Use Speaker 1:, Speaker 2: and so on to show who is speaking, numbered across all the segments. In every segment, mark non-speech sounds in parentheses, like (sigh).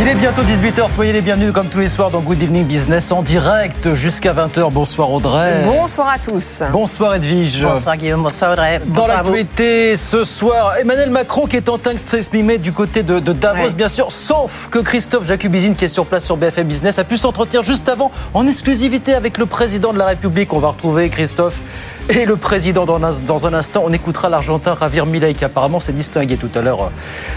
Speaker 1: Il est bientôt 18h, soyez les bienvenus comme tous les soirs dans Good Evening Business en direct jusqu'à 20h. Bonsoir Audrey.
Speaker 2: Bonsoir à tous.
Speaker 1: Bonsoir Edwige.
Speaker 2: Bonsoir Guillaume, bonsoir Audrey.
Speaker 1: Dans l'actualité ce soir, Emmanuel Macron qui est en train de s'exprimer du côté de, Davos,
Speaker 2: Ouais.
Speaker 1: bien sûr, sauf que Christophe Jacubizine, qui est sur place sur BFM Business, a pu s'entretenir juste avant en exclusivité avec le président de la République. On va retrouver Christophe et le président dans un, dans un instant. On écoutera l'Argentin Javier Milei qui apparemment s'est distingué tout à l'heure euh,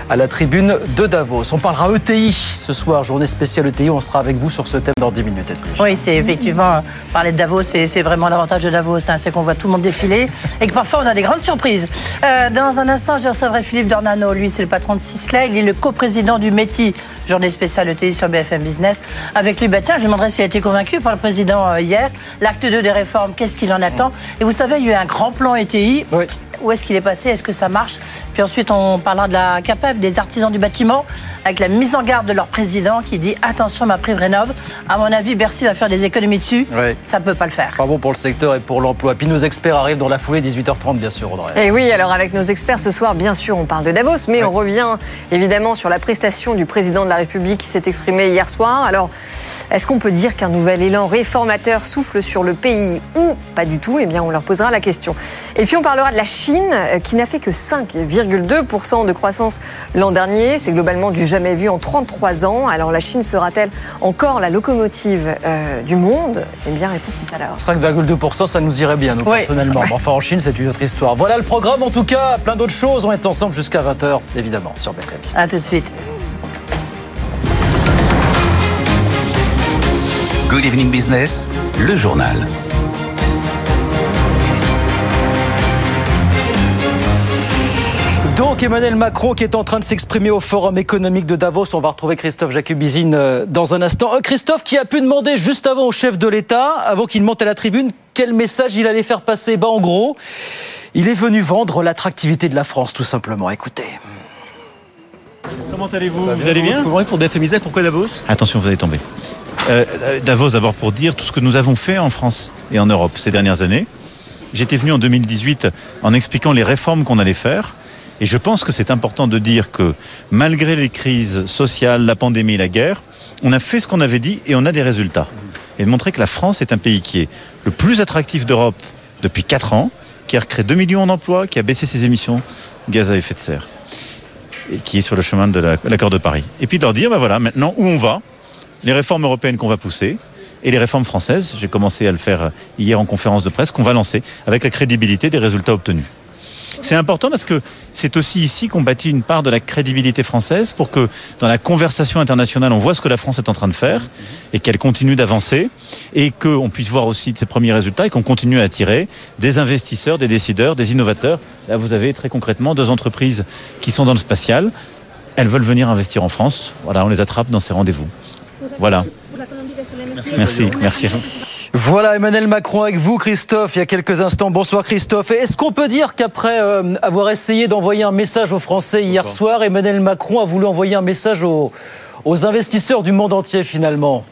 Speaker 1: à la tribune de Davos. On parlera ETI ce soir, journée spéciale ETI. On sera avec vous sur ce thème dans 10 minutes. Edwige.
Speaker 2: Oui, c'est effectivement, parler de Davos, c'est vraiment l'avantage de Davos, hein, c'est qu'on voit tout le monde défiler et que parfois on a des grandes surprises. Euh, dans un instant, je recevrai Philippe Dornano, lui c'est le patron de Sisley, il est le coprésident du METI, journée spéciale ETI sur BFM Business. Avec lui, bah, tiens, je lui demanderai s'il a été convaincu par le président euh, hier. L'acte 2 des réformes, qu'est-ce qu'il en attend? Et vous savez, il y a eu un grand plan ETI.
Speaker 1: Oui.
Speaker 2: Où est-ce qu'il est passé? Est-ce que ça marche? Puis ensuite, on parlera de la CAPEB, des artisans du bâtiment, avec la mise en garde de leur président qui dit attention, ma prime rénove. À mon avis, Bercy va faire des économies dessus. Ça peut pas le faire.
Speaker 1: Pas bon pour le secteur et pour l'emploi. Puis nos experts arrivent dans la foulée, 18h30 bien sûr, Audrey.
Speaker 2: Eh
Speaker 3: Et oui, alors avec nos experts ce soir, bien sûr, on parle de Davos, mais on revient évidemment sur la prestation du président de la République qui s'est exprimé hier soir. Alors, est-ce qu'on peut dire qu'un nouvel élan réformateur souffle sur le pays ou pas du tout? Eh bien, on leur posera la question. Et puis, on parlera de la Chine euh, qui n'a fait que 5,2% de croissance l'an dernier. C'est globalement du jamais vu en 33 ans. Alors, la Chine sera-t-elle encore la locomotive euh, du monde? Eh bien, réponse tout à l'heure.
Speaker 1: 5,2%, ça nous irait bien, nous,
Speaker 2: Oui.
Speaker 1: personnellement. Enfin, en Chine, c'est une autre histoire. Voilà le programme, en tout cas. Plein d'autres choses. On est ensemble jusqu'à 20h, évidemment, sur BFM Business.
Speaker 2: À tout de suite.
Speaker 4: Good evening business, le journal.
Speaker 1: Donc, Emmanuel Macron qui est en train de s'exprimer au Forum économique de Davos. On va retrouver Christophe Jacubizine euh, dans un instant. Euh, Christophe qui a pu demander juste avant au chef de l'État, avant qu'il monte à la tribune, quel message il allait faire passer. Bah, en gros, il est venu vendre l'attractivité de la France, tout simplement. Écoutez.
Speaker 5: Comment allez-vous Vous allez bien Pour BFM Business, pourquoi Davos
Speaker 6: Attention, vous allez tomber. Euh, Davos, d'abord pour dire tout ce que nous avons fait en France et en Europe ces dernières années. J'étais venu en 2018 en expliquant les réformes qu'on allait faire. Et je pense que c'est important de dire que malgré les crises sociales, la pandémie, la guerre, on a fait ce qu'on avait dit et on a des résultats. Et de montrer que la France est un pays qui est le plus attractif d'Europe depuis 4 ans, qui a recréé 2 millions d'emplois, qui a baissé ses émissions de gaz à effet de serre et qui est sur le chemin de la- l'accord de Paris. Et puis de leur dire, ben voilà, maintenant où on va, les réformes européennes qu'on va pousser et les réformes françaises, j'ai commencé à le faire hier en conférence de presse, qu'on va lancer avec la crédibilité des résultats obtenus. C'est important parce que c'est aussi ici qu'on bâtit une part de la crédibilité française pour que dans la conversation internationale, on voit ce que la France est en train de faire et qu'elle continue d'avancer et qu'on puisse voir aussi de ses premiers résultats et qu'on continue à attirer des investisseurs, des décideurs, des innovateurs. Là, vous avez très concrètement deux entreprises qui sont dans le spatial. Elles veulent venir investir en France. Voilà, on les attrape dans ces rendez-vous. Voilà. Merci, merci.
Speaker 1: Voilà Emmanuel Macron avec vous, Christophe, il y a quelques instants. Bonsoir Christophe. Est-ce qu'on peut dire qu'après euh, avoir essayé d'envoyer un message aux Français hier soir, Emmanuel Macron a voulu envoyer un message aux, aux investisseurs du monde entier finalement?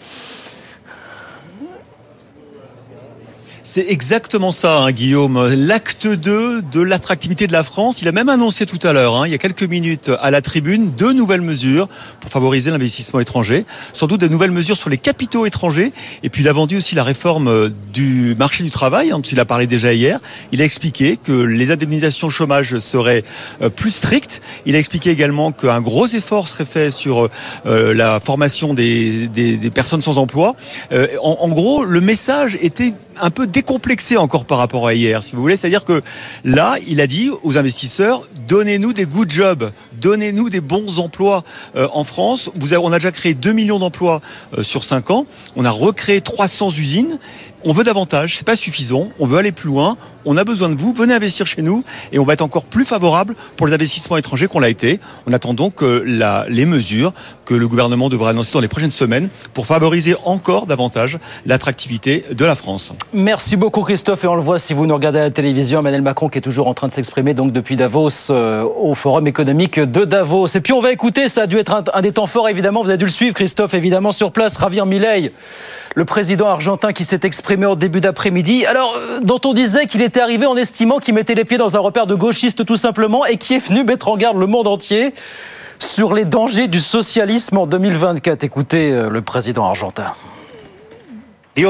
Speaker 5: C'est exactement ça, hein, Guillaume. L'acte 2 de l'attractivité de la France. Il a même annoncé tout à l'heure, hein, il y a quelques minutes, à la tribune, deux nouvelles mesures pour favoriser l'investissement étranger. Sans doute des nouvelles mesures sur les capitaux étrangers. Et puis il a vendu aussi la réforme euh, du marché du travail, hein, il a parlé déjà hier. Il a expliqué que les indemnisations chômage seraient euh, plus strictes. Il a expliqué également qu'un gros effort serait fait sur euh, la formation des, personnes sans emploi. En gros, le message était un peu décomplexé encore par rapport à hier, si vous voulez. C'est-à-dire que là, il a dit aux investisseurs, donnez-nous des good jobs, donnez-nous des bons emplois euh, en France. On a déjà créé 2 millions d'emplois euh, sur 5 ans. On a recréé 300 usines. On veut davantage, c'est pas suffisant, on veut aller plus loin, on a besoin de vous, venez investir chez nous. Et on va être encore plus favorable pour les investissements étrangers qu'on l'a été. On attend donc les mesures que le gouvernement devra annoncer dans les prochaines semaines pour favoriser encore davantage l'attractivité de la France.
Speaker 1: Merci beaucoup Christophe. Et on le voit si vous nous regardez à la télévision, Emmanuel Macron qui est toujours en train de s'exprimer donc depuis Davos euh, au forum économique de Davos. Et puis on va écouter, ça a dû être un, des temps forts évidemment, vous avez dû le suivre Christophe évidemment sur place, Javier Milei le président argentin qui s'est exprimé au début d'après-midi. Alors, euh, dont on disait qu'il était arrivé en estimant qu'il mettait les pieds dans un repère de gauchiste tout simplement et qui est venu mettre en garde le monde entier sur les dangers du socialisme en 2024. Écoutez euh, le président argentin.
Speaker 7: Le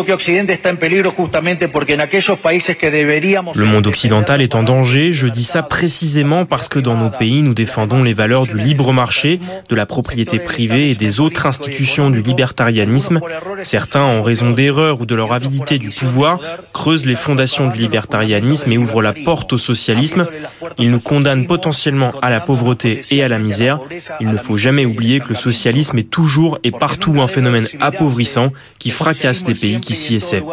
Speaker 7: monde occidental est en danger, je dis ça précisément parce que dans nos pays, nous défendons les valeurs du libre marché, de la propriété privée et des autres institutions du libertarianisme. Certains, en raison d'erreurs ou de leur avidité du pouvoir, creusent les fondations du libertarianisme et ouvrent la porte au socialisme. Ils nous condamnent potentiellement à la pauvreté et à la misère. Il ne faut jamais oublier que le socialisme est toujours et partout un phénomène appauvrissant qui fracasse les pays qui s'y essaient.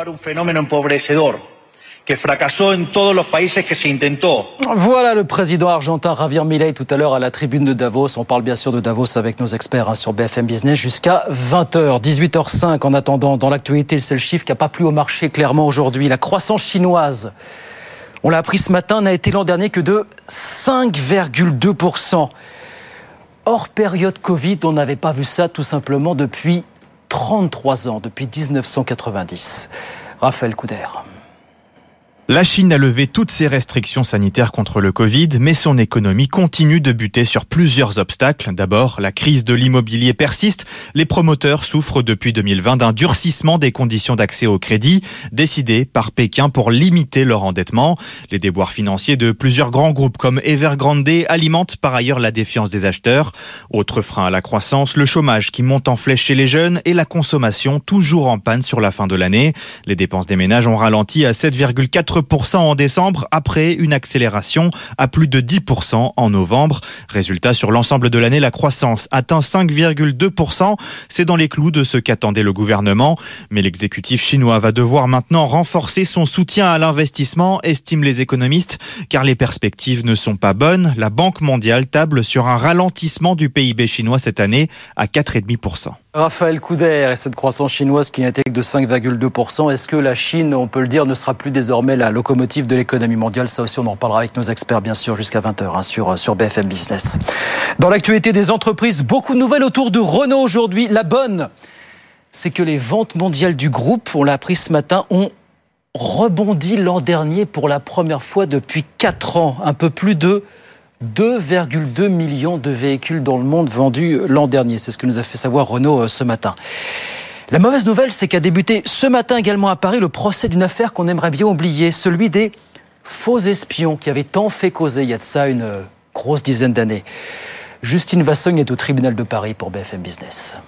Speaker 1: Voilà le président argentin Javier Milei tout à l'heure à la tribune de Davos. On parle bien sûr de Davos avec nos experts hein, sur BFM Business jusqu'à 20h, 18h05 en attendant. Dans l'actualité, c'est le chiffre qui n'a pas plu au marché clairement aujourd'hui. La croissance chinoise, on l'a appris ce matin, n'a été l'an dernier que de 5,2%. Hors période Covid, on n'avait pas vu ça tout simplement depuis 33 ans, depuis 1990. Raphaël Couder.
Speaker 8: La Chine a levé toutes ses restrictions sanitaires contre le Covid, mais son économie continue de buter sur plusieurs obstacles. D'abord, la crise de l'immobilier persiste. Les promoteurs souffrent depuis 2020 d'un durcissement des conditions d'accès au crédit, décidé par Pékin pour limiter leur endettement. Les déboires financiers de plusieurs grands groupes comme Evergrande alimentent par ailleurs la défiance des acheteurs. Autre frein à la croissance, le chômage qui monte en flèche chez les jeunes et la consommation toujours en panne sur la fin de l'année. Les dépenses des ménages ont ralenti à 7,4 en décembre après une accélération à plus de 10% en novembre. Résultat, sur l'ensemble de l'année, la croissance atteint 5,2%. C'est dans les clous de ce qu'attendait le gouvernement. Mais l'exécutif chinois va devoir maintenant renforcer son soutien à l'investissement, estiment les économistes, car les perspectives ne sont pas bonnes. La Banque mondiale table sur un ralentissement du PIB chinois cette année à 4,5%.
Speaker 1: Raphaël Couder et cette croissance chinoise qui n'était que de 5,2%, est-ce que la Chine, on peut le dire, ne sera plus désormais la locomotive de l'économie mondiale? Ça aussi, on en parlera avec nos experts, bien sûr, jusqu'à 20h hein, sur, sur BFM Business. Dans l'actualité des entreprises, beaucoup de nouvelles autour de Renault aujourd'hui. La bonne, c'est que les ventes mondiales du groupe, on l'a appris ce matin, ont rebondi l'an dernier pour la première fois depuis 4 ans. Un peu plus de 2,2 millions de véhicules dans le monde vendus l'an dernier. C'est ce que nous a fait savoir Renault euh, ce matin. La mauvaise nouvelle, c'est qu'a débuté ce matin également à Paris le procès d'une affaire qu'on aimerait bien oublier, celui des faux espions qui avaient tant fait causer il y a de ça une euh, grosse dizaine d'années. Justine Vassogne est au tribunal de Paris pour BFM Business.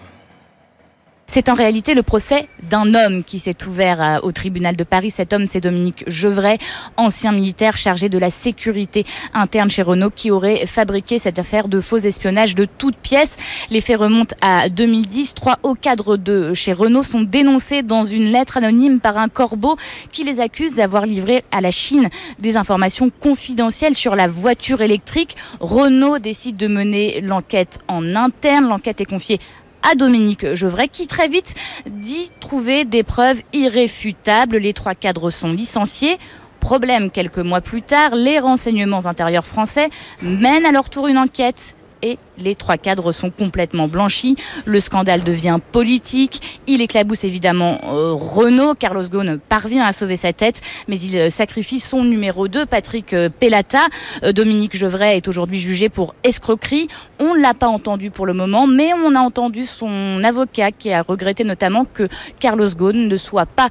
Speaker 9: C'est en réalité le procès d'un homme qui s'est ouvert euh, au tribunal de Paris. Cet homme, c'est Dominique Gevray, ancien militaire chargé de la sécurité interne chez Renault, qui aurait fabriqué cette affaire de faux espionnage de toutes pièces. Les faits remontent à 2010. Trois hauts cadres de chez Renault sont dénoncés dans une lettre anonyme par un corbeau qui les accuse d'avoir livré à la Chine des informations confidentielles sur la voiture électrique. Renault décide de mener l'enquête en interne. L'enquête est confiée à Dominique Gevray qui très vite dit trouver des preuves irréfutables. Les trois cadres sont licenciés. Problème, quelques mois plus tard, les renseignements intérieurs français mènent à leur tour une enquête et les trois cadres sont complètement blanchis. Le scandale devient politique. Il éclabousse évidemment euh, Renault. Carlos Ghosn parvient à sauver sa tête, mais il euh, sacrifie son numéro 2, Patrick euh, Pellata. Dominique Gevray est aujourd'hui jugé pour escroquerie. On ne l'a pas entendu pour le moment, mais on a entendu son avocat qui a regretté notamment que Carlos Ghosn ne soit pas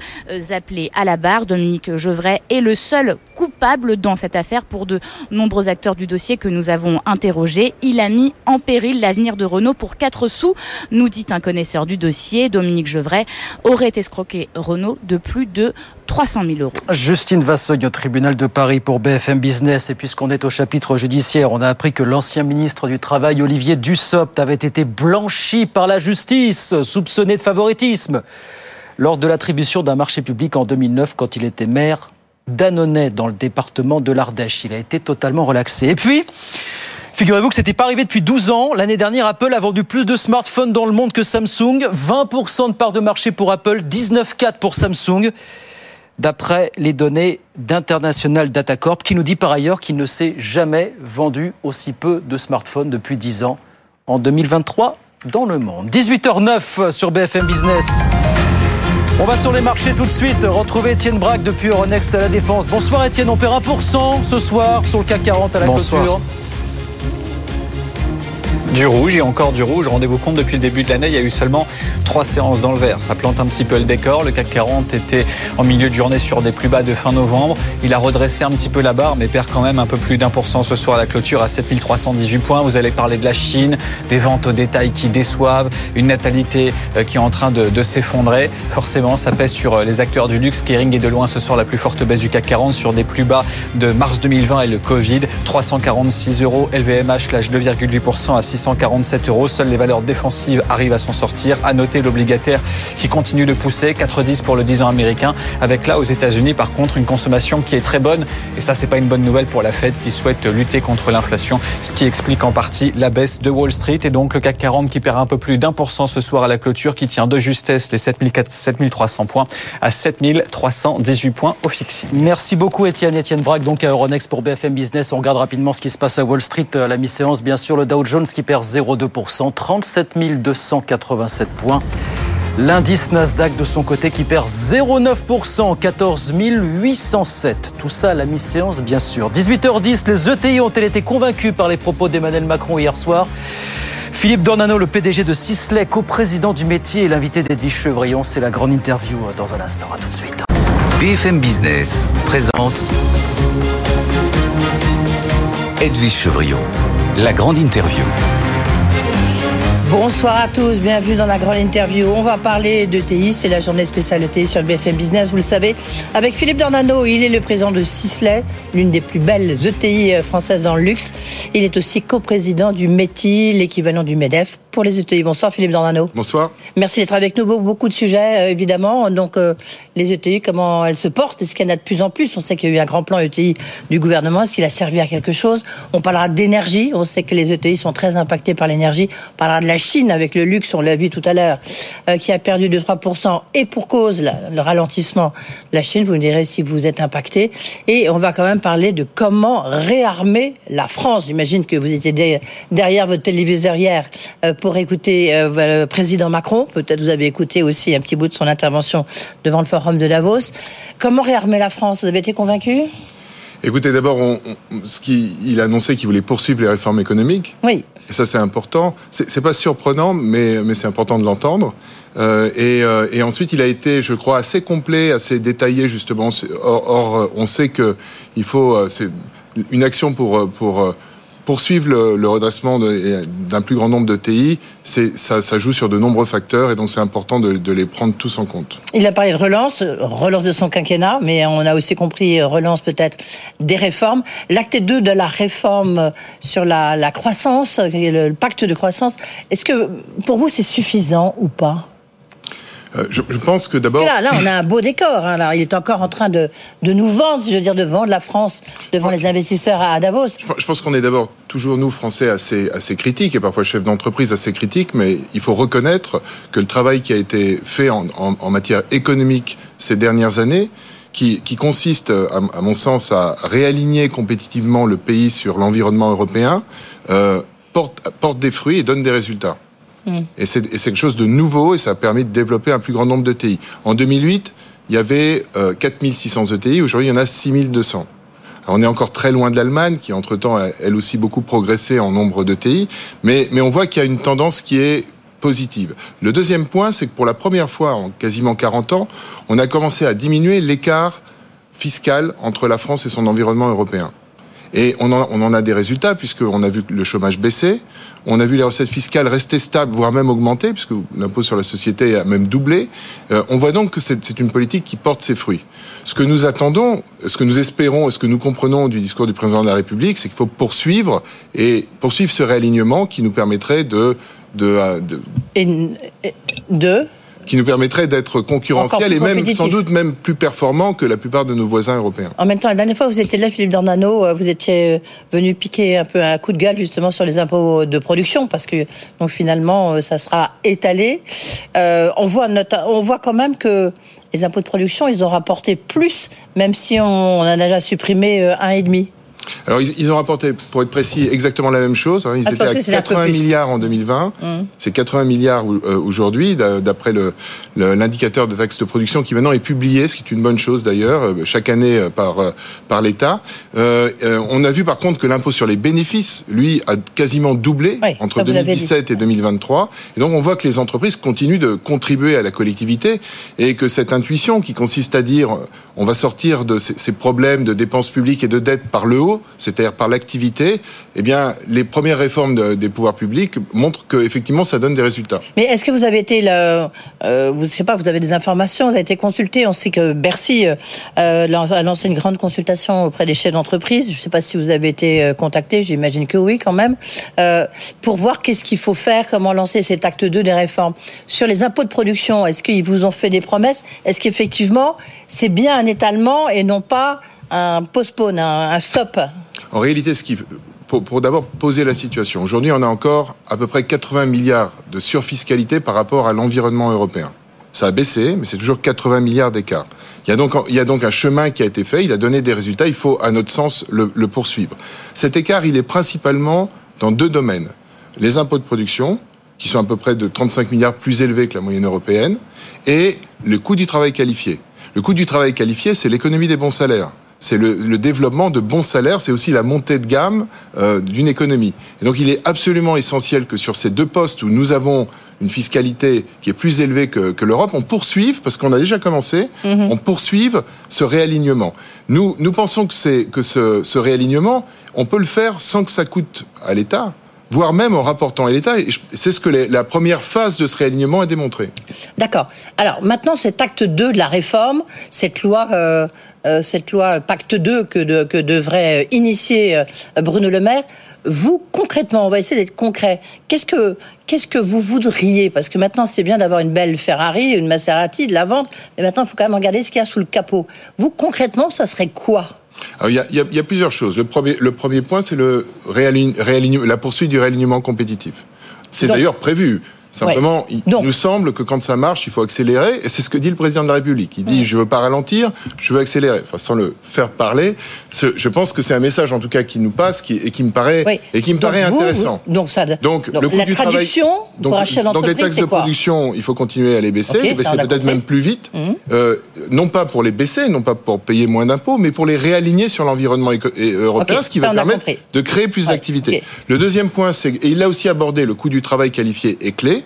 Speaker 9: appelé à la barre. Dominique Gevray est le seul coupable dans cette affaire pour de nombreux acteurs du dossier que nous avons interrogés. Il a mis en péril l'avenir de Renault pour 4 sous, nous dit un connaisseur du dossier. Dominique Gevray aurait escroqué Renault de plus de 300 000 euros.
Speaker 1: Justine Vassogne au tribunal de Paris pour BFM Business. Et puisqu'on est au chapitre judiciaire, on a appris que l'ancien ministre du Travail, Olivier Dussopt, avait été blanchi par la justice, soupçonné de favoritisme. lors de l'attribution d'un marché public en 2009 quand il était maire d'Annonay dans le département de l'Ardèche. Il a été totalement relaxé. Et puis, Figurez-vous que c'était pas arrivé depuis 12 ans. L'année dernière, Apple a vendu plus de smartphones dans le monde que Samsung. 20% de part de marché pour Apple, 19,4% pour Samsung. D'après les données d'International Data Corp, qui nous dit par ailleurs qu'il ne s'est jamais vendu aussi peu de smartphones depuis 10 ans en 2023 dans le monde. 18h09 sur BFM Business. On va sur les marchés tout de suite. Retrouver Étienne Braque depuis Euronext à la Défense. Bonsoir Étienne, on perd 1% ce soir sur le CAC 40 à la
Speaker 10: Bonsoir.
Speaker 1: clôture.
Speaker 10: Du rouge et encore du rouge. Rendez-vous compte, depuis le début de l'année, il y a eu seulement trois séances dans le vert. Ça plante un petit peu le décor. Le CAC 40 était en milieu de journée sur des plus bas de fin novembre. Il a redressé un petit peu la barre, mais perd quand même un peu plus d'un pour cent ce soir à la clôture à 7318 points. Vous allez parler de la Chine, des ventes au détail qui déçoivent, une natalité euh, qui est en train de, s'effondrer. Forcément, ça pèse sur euh, les acteurs du luxe. Kering est de loin ce soir la plus forte baisse du CAC 40 sur des plus bas de mars 2020 et le Covid. 346 euros. LVMH lâche 2,8% à 647 euros. Seules les valeurs défensives arrivent à s'en sortir. À noter l'obligataire qui continue de pousser. 4,10 pour le 10 ans américain. Avec là, aux États-Unis, par contre, une consommation qui est très bonne. Et ça, c'est pas une bonne nouvelle pour la Fed qui souhaite lutter contre l'inflation. Ce qui explique en partie la baisse de Wall Street. Et donc, le CAC 40 qui perd un peu plus d'un pour cent ce soir à la clôture, qui tient de justesse les 7400 7300 points à 7318 points au fixing.
Speaker 1: Merci beaucoup Étienne. Étienne Braque, donc à Euronext pour BFM Business. On regarde rapidement ce qui se passe à Wall Street à la mi-séance. Bien sûr, le Dow Jones qui perd 0,2%, 37 287 points. L'indice Nasdaq de son côté qui perd 0,9%, 14 807. Tout ça à la mi-séance, bien sûr. 18h10, les ETI ont-elles été convaincus par les propos d'Emmanuel Macron hier soir Philippe Dornano, le PDG de Sisley, co-président du métier et l'invité d'Edwige Chevrillon. C'est la grande interview dans un instant. À tout de suite.
Speaker 4: BFM Business présente Edwige Chevrillon, la grande interview.
Speaker 2: Bonsoir à tous, bienvenue dans la grande interview. On va parler d'ETI, c'est la journée spéciale ETI sur le BFM Business, vous le savez, avec Philippe Dornano. Il est le président de Sisley, l'une des plus belles ETI françaises dans le luxe. Il est aussi coprésident du METI, l'équivalent du MEDEF pour les ETI. Bonsoir Philippe Dornano.
Speaker 11: Bonsoir.
Speaker 2: Merci d'être avec nous. Be- Beaucoup de sujets, euh, évidemment. Donc, euh, les ETI, comment elles se portent? Est-ce qu'il y en a de plus en plus? On sait qu'il y a eu un grand plan ETI du gouvernement. Est-ce qu'il a servi à quelque chose? On parlera d'énergie. On sait que les ETI sont très impactés par l'énergie. On parlera de la Chine avec le luxe, on l'a vu tout à l'heure, euh, qui a perdu de 3%. Et pour cause, le ralentissement de la Chine, vous me direz si vous êtes impacté. Et on va quand même parler de comment réarmer la France. J'imagine que vous étiez derrière votre téléviseur hier euh, pour écouter euh, le président Macron. Peut-être vous avez écouté aussi un petit bout de son intervention devant le forum de Davos. Comment réarmer la France? Vous avez été convaincu?
Speaker 11: Écoutez, d'abord, on- on- ce qui, il a annoncé qu'il voulait poursuivre les réformes économiques.
Speaker 2: Oui.
Speaker 11: Et ça, c'est important. C'est pas surprenant, mais, mais c'est important de l'entendre. Euh, et, euh, et ensuite, il a été, je crois, assez complet, assez détaillé, justement. Or, or, on sait que il faut, c'est une action pour, pour poursuivre le, redressement d'un plus grand nombre de TI. Ça, ça joue sur de nombreux facteurs, et donc c'est important de, les prendre tous en compte.
Speaker 2: Il a parlé de relance, relance de son quinquennat, mais on a aussi compris euh, relance peut-être des réformes. L'acte 2 de la réforme sur la, croissance, le pacte de croissance, est-ce que pour vous c'est suffisant ou pas?
Speaker 11: Euh, je, je pense que d'abord.
Speaker 2: là, là, on a un beau décor. hein, là. Il est encore en train de, de nous vendre, si je veux dire, de vendre la France devant les investisseurs à Davos.
Speaker 11: Je pense qu'on est d'abord toujours, nous, Français, assez, assez critiques, et parfois chefs d'entreprise assez critiques, mais il faut reconnaître que le travail qui a été fait en, en- en matière économique ces dernières années, qui, qui consiste, à, à mon sens, à réaligner compétitivement le pays sur l'environnement européen, euh, porte, porte des fruits et donne des résultats. Et c'est quelque chose de nouveau et ça a permis de développer un plus grand nombre de TI. En 2008, il y avait euh, 4600 ETI, aujourd'hui il y en a 6200. Alors, on est encore très loin de l'Allemagne, qui entre-temps a elle aussi beaucoup progressé en nombre de TI, mais, mais on voit qu'il y a une tendance qui est positive. Le deuxième point, c'est que pour la première fois en quasiment 40 ans, on a commencé à diminuer l'écart fiscal entre la France et son environnement européen. Et on en, a des résultats, puisqu'on a vu le chômage baisser, on a vu les recettes fiscales rester stables, voire même augmenter, puisque l'impôt sur la société a même doublé. Euh, on voit donc que c'est une politique qui porte ses fruits. Ce que nous attendons, ce que nous espérons ce que nous comprenons du discours du président de la République, c'est qu'il faut poursuivre et poursuivre ce réalignement qui nous permettrait de, de, euh, de qui nous permettrait d'être concurrentiel et même sans doute même plus performant que la plupart de nos voisins européens.
Speaker 2: En même temps, la dernière fois, vous étiez là, Philippe Dornano, euh, vous étiez euh, venu piquer un peu un coup de gueule justement sur les impôts de production, parce que donc finalement, euh, ça sera étalé. Euh, on voit on voit quand même que les impôts de production, ils ont rapporté plus, même si on, on en a déjà supprimé un et demi.
Speaker 11: Alors ils, ils ont rapporté, pour être précis, exactement la même chose. hein. Ils
Speaker 2: Ah,
Speaker 11: étaient à
Speaker 2: que c'était un peu
Speaker 11: 80
Speaker 2: plus.
Speaker 11: milliards en 2020.
Speaker 2: Hum.
Speaker 11: C'est 80 milliards euh, aujourd'hui, d'a- d'après le- l'indicateur de taxe de production qui maintenant est publié, ce qui est une bonne chose d'ailleurs, euh, chaque année euh, par, euh, par l'État. Euh, on a vu par contre que l'impôt sur les bénéfices, lui, a quasiment doublé entre
Speaker 2: ça, vous l'avez
Speaker 11: 2017 et 2023. Et donc on voit que les entreprises continuent de contribuer à la collectivité et que cette intuition qui consiste à dire on va sortir de ces, ces problèmes de dépenses publiques et de dettes par le haut, c'est-à-dire par l'activité, eh bien les premières réformes de- des pouvoirs publics montrent que effectivement ça donne des résultats.
Speaker 2: Mais est-ce que vous avez été, là, euh, vous, je sais pas, vous avez des informations, vous avez été consulté. On sait que Bercy euh, euh, a lancé une grande consultation auprès des chefs d'entreprise. Je ne sais pas si vous avez été euh, contacté, j'imagine que oui quand même, euh, pour voir qu'est-ce qu'il faut faire, comment lancer cet acte 2 des réformes. Sur les impôts de production, est-ce qu'ils vous ont fait des promesses? Est-ce qu'effectivement c'est bien un étalement et non pas un postpone, un, un stop?
Speaker 11: En réalité, ce qui pour, d'abord poser la situation. Aujourd'hui, on a encore à peu près 80 milliards de surfiscalité par rapport à l'environnement européen. Ça a baissé, mais c'est toujours 80 milliards d'écart. Il y, a donc, il y a donc un chemin qui a été fait, il a donné des résultats, il faut, à notre sens, le, le poursuivre. Cet écart, il est principalement dans deux domaines. Les impôts de production, qui sont à peu près de 35 milliards plus élevés que la moyenne européenne, et le coût du travail qualifié. Le coût du travail qualifié, c'est l'économie des bons salaires. C'est le, le développement de bons salaires, c'est aussi la montée de gamme euh, d'une économie. Et donc il est absolument essentiel que sur ces deux postes où nous avons une fiscalité qui est plus élevée que, que l'Europe, on poursuive, parce qu'on a déjà commencé, on poursuive ce réalignement. Nous, nous pensons que, c'est, que ce, ce réalignement, on peut le faire sans que ça coûte à l'État, voire même en rapportant à l'État. C'est ce que les- la première phase de ce réalignement a démontré.
Speaker 2: D'accord. Alors maintenant, cet acte 2 de la réforme, cette loi, euh, cette loi Pacte 2 que, de- que devrait euh, initier euh, Bruno Le Maire, vous concrètement, on va essayer d'être concret. Qu'est-ce que qu'est-ce que vous voudriez? Parce que maintenant, c'est bien d'avoir une belle Ferrari, une Maserati, de la vente, mais maintenant, il faut quand même regarder ce qu'il y a sous le capot. Vous concrètement, ça serait quoi?
Speaker 11: Il, y a, il y a- il y a plusieurs choses. Le premier, le premier point, c'est le la poursuite du réalignement compétitif. C'est d'ailleurs prévu. Simplement,
Speaker 2: Ouais.
Speaker 11: il nous semble que quand ça marche, il faut accélérer. Et c'est ce que dit le président de la République. Il dit, je veux pas ralentir, je veux accélérer. Enfin, sans le faire parler. Je pense que c'est un message, en tout cas, qui nous passe qui, et qui me paraît,
Speaker 2: Oui.
Speaker 11: et qui me
Speaker 2: Donc
Speaker 11: paraît
Speaker 2: vous,
Speaker 11: intéressant.
Speaker 2: vous- donc ça.
Speaker 11: Donc, le coût
Speaker 2: la
Speaker 11: du travail-
Speaker 2: traduction pour un chef
Speaker 11: donc les taxes de production, il faut continuer à les baisser,
Speaker 2: Ok,
Speaker 11: les
Speaker 2: ça,
Speaker 11: baisser peut-être même plus vite,
Speaker 2: Mhm.
Speaker 11: euh, non pas pour les baisser, non pas pour payer moins d'impôts, mais pour les réaligner sur l'environnement européen, ce qui va permettre de créer plus
Speaker 2: Ouais,
Speaker 11: d'activité.
Speaker 2: ok.
Speaker 11: Le deuxième point, c'est et il a aussi abordé le coût du travail qualifié est clé.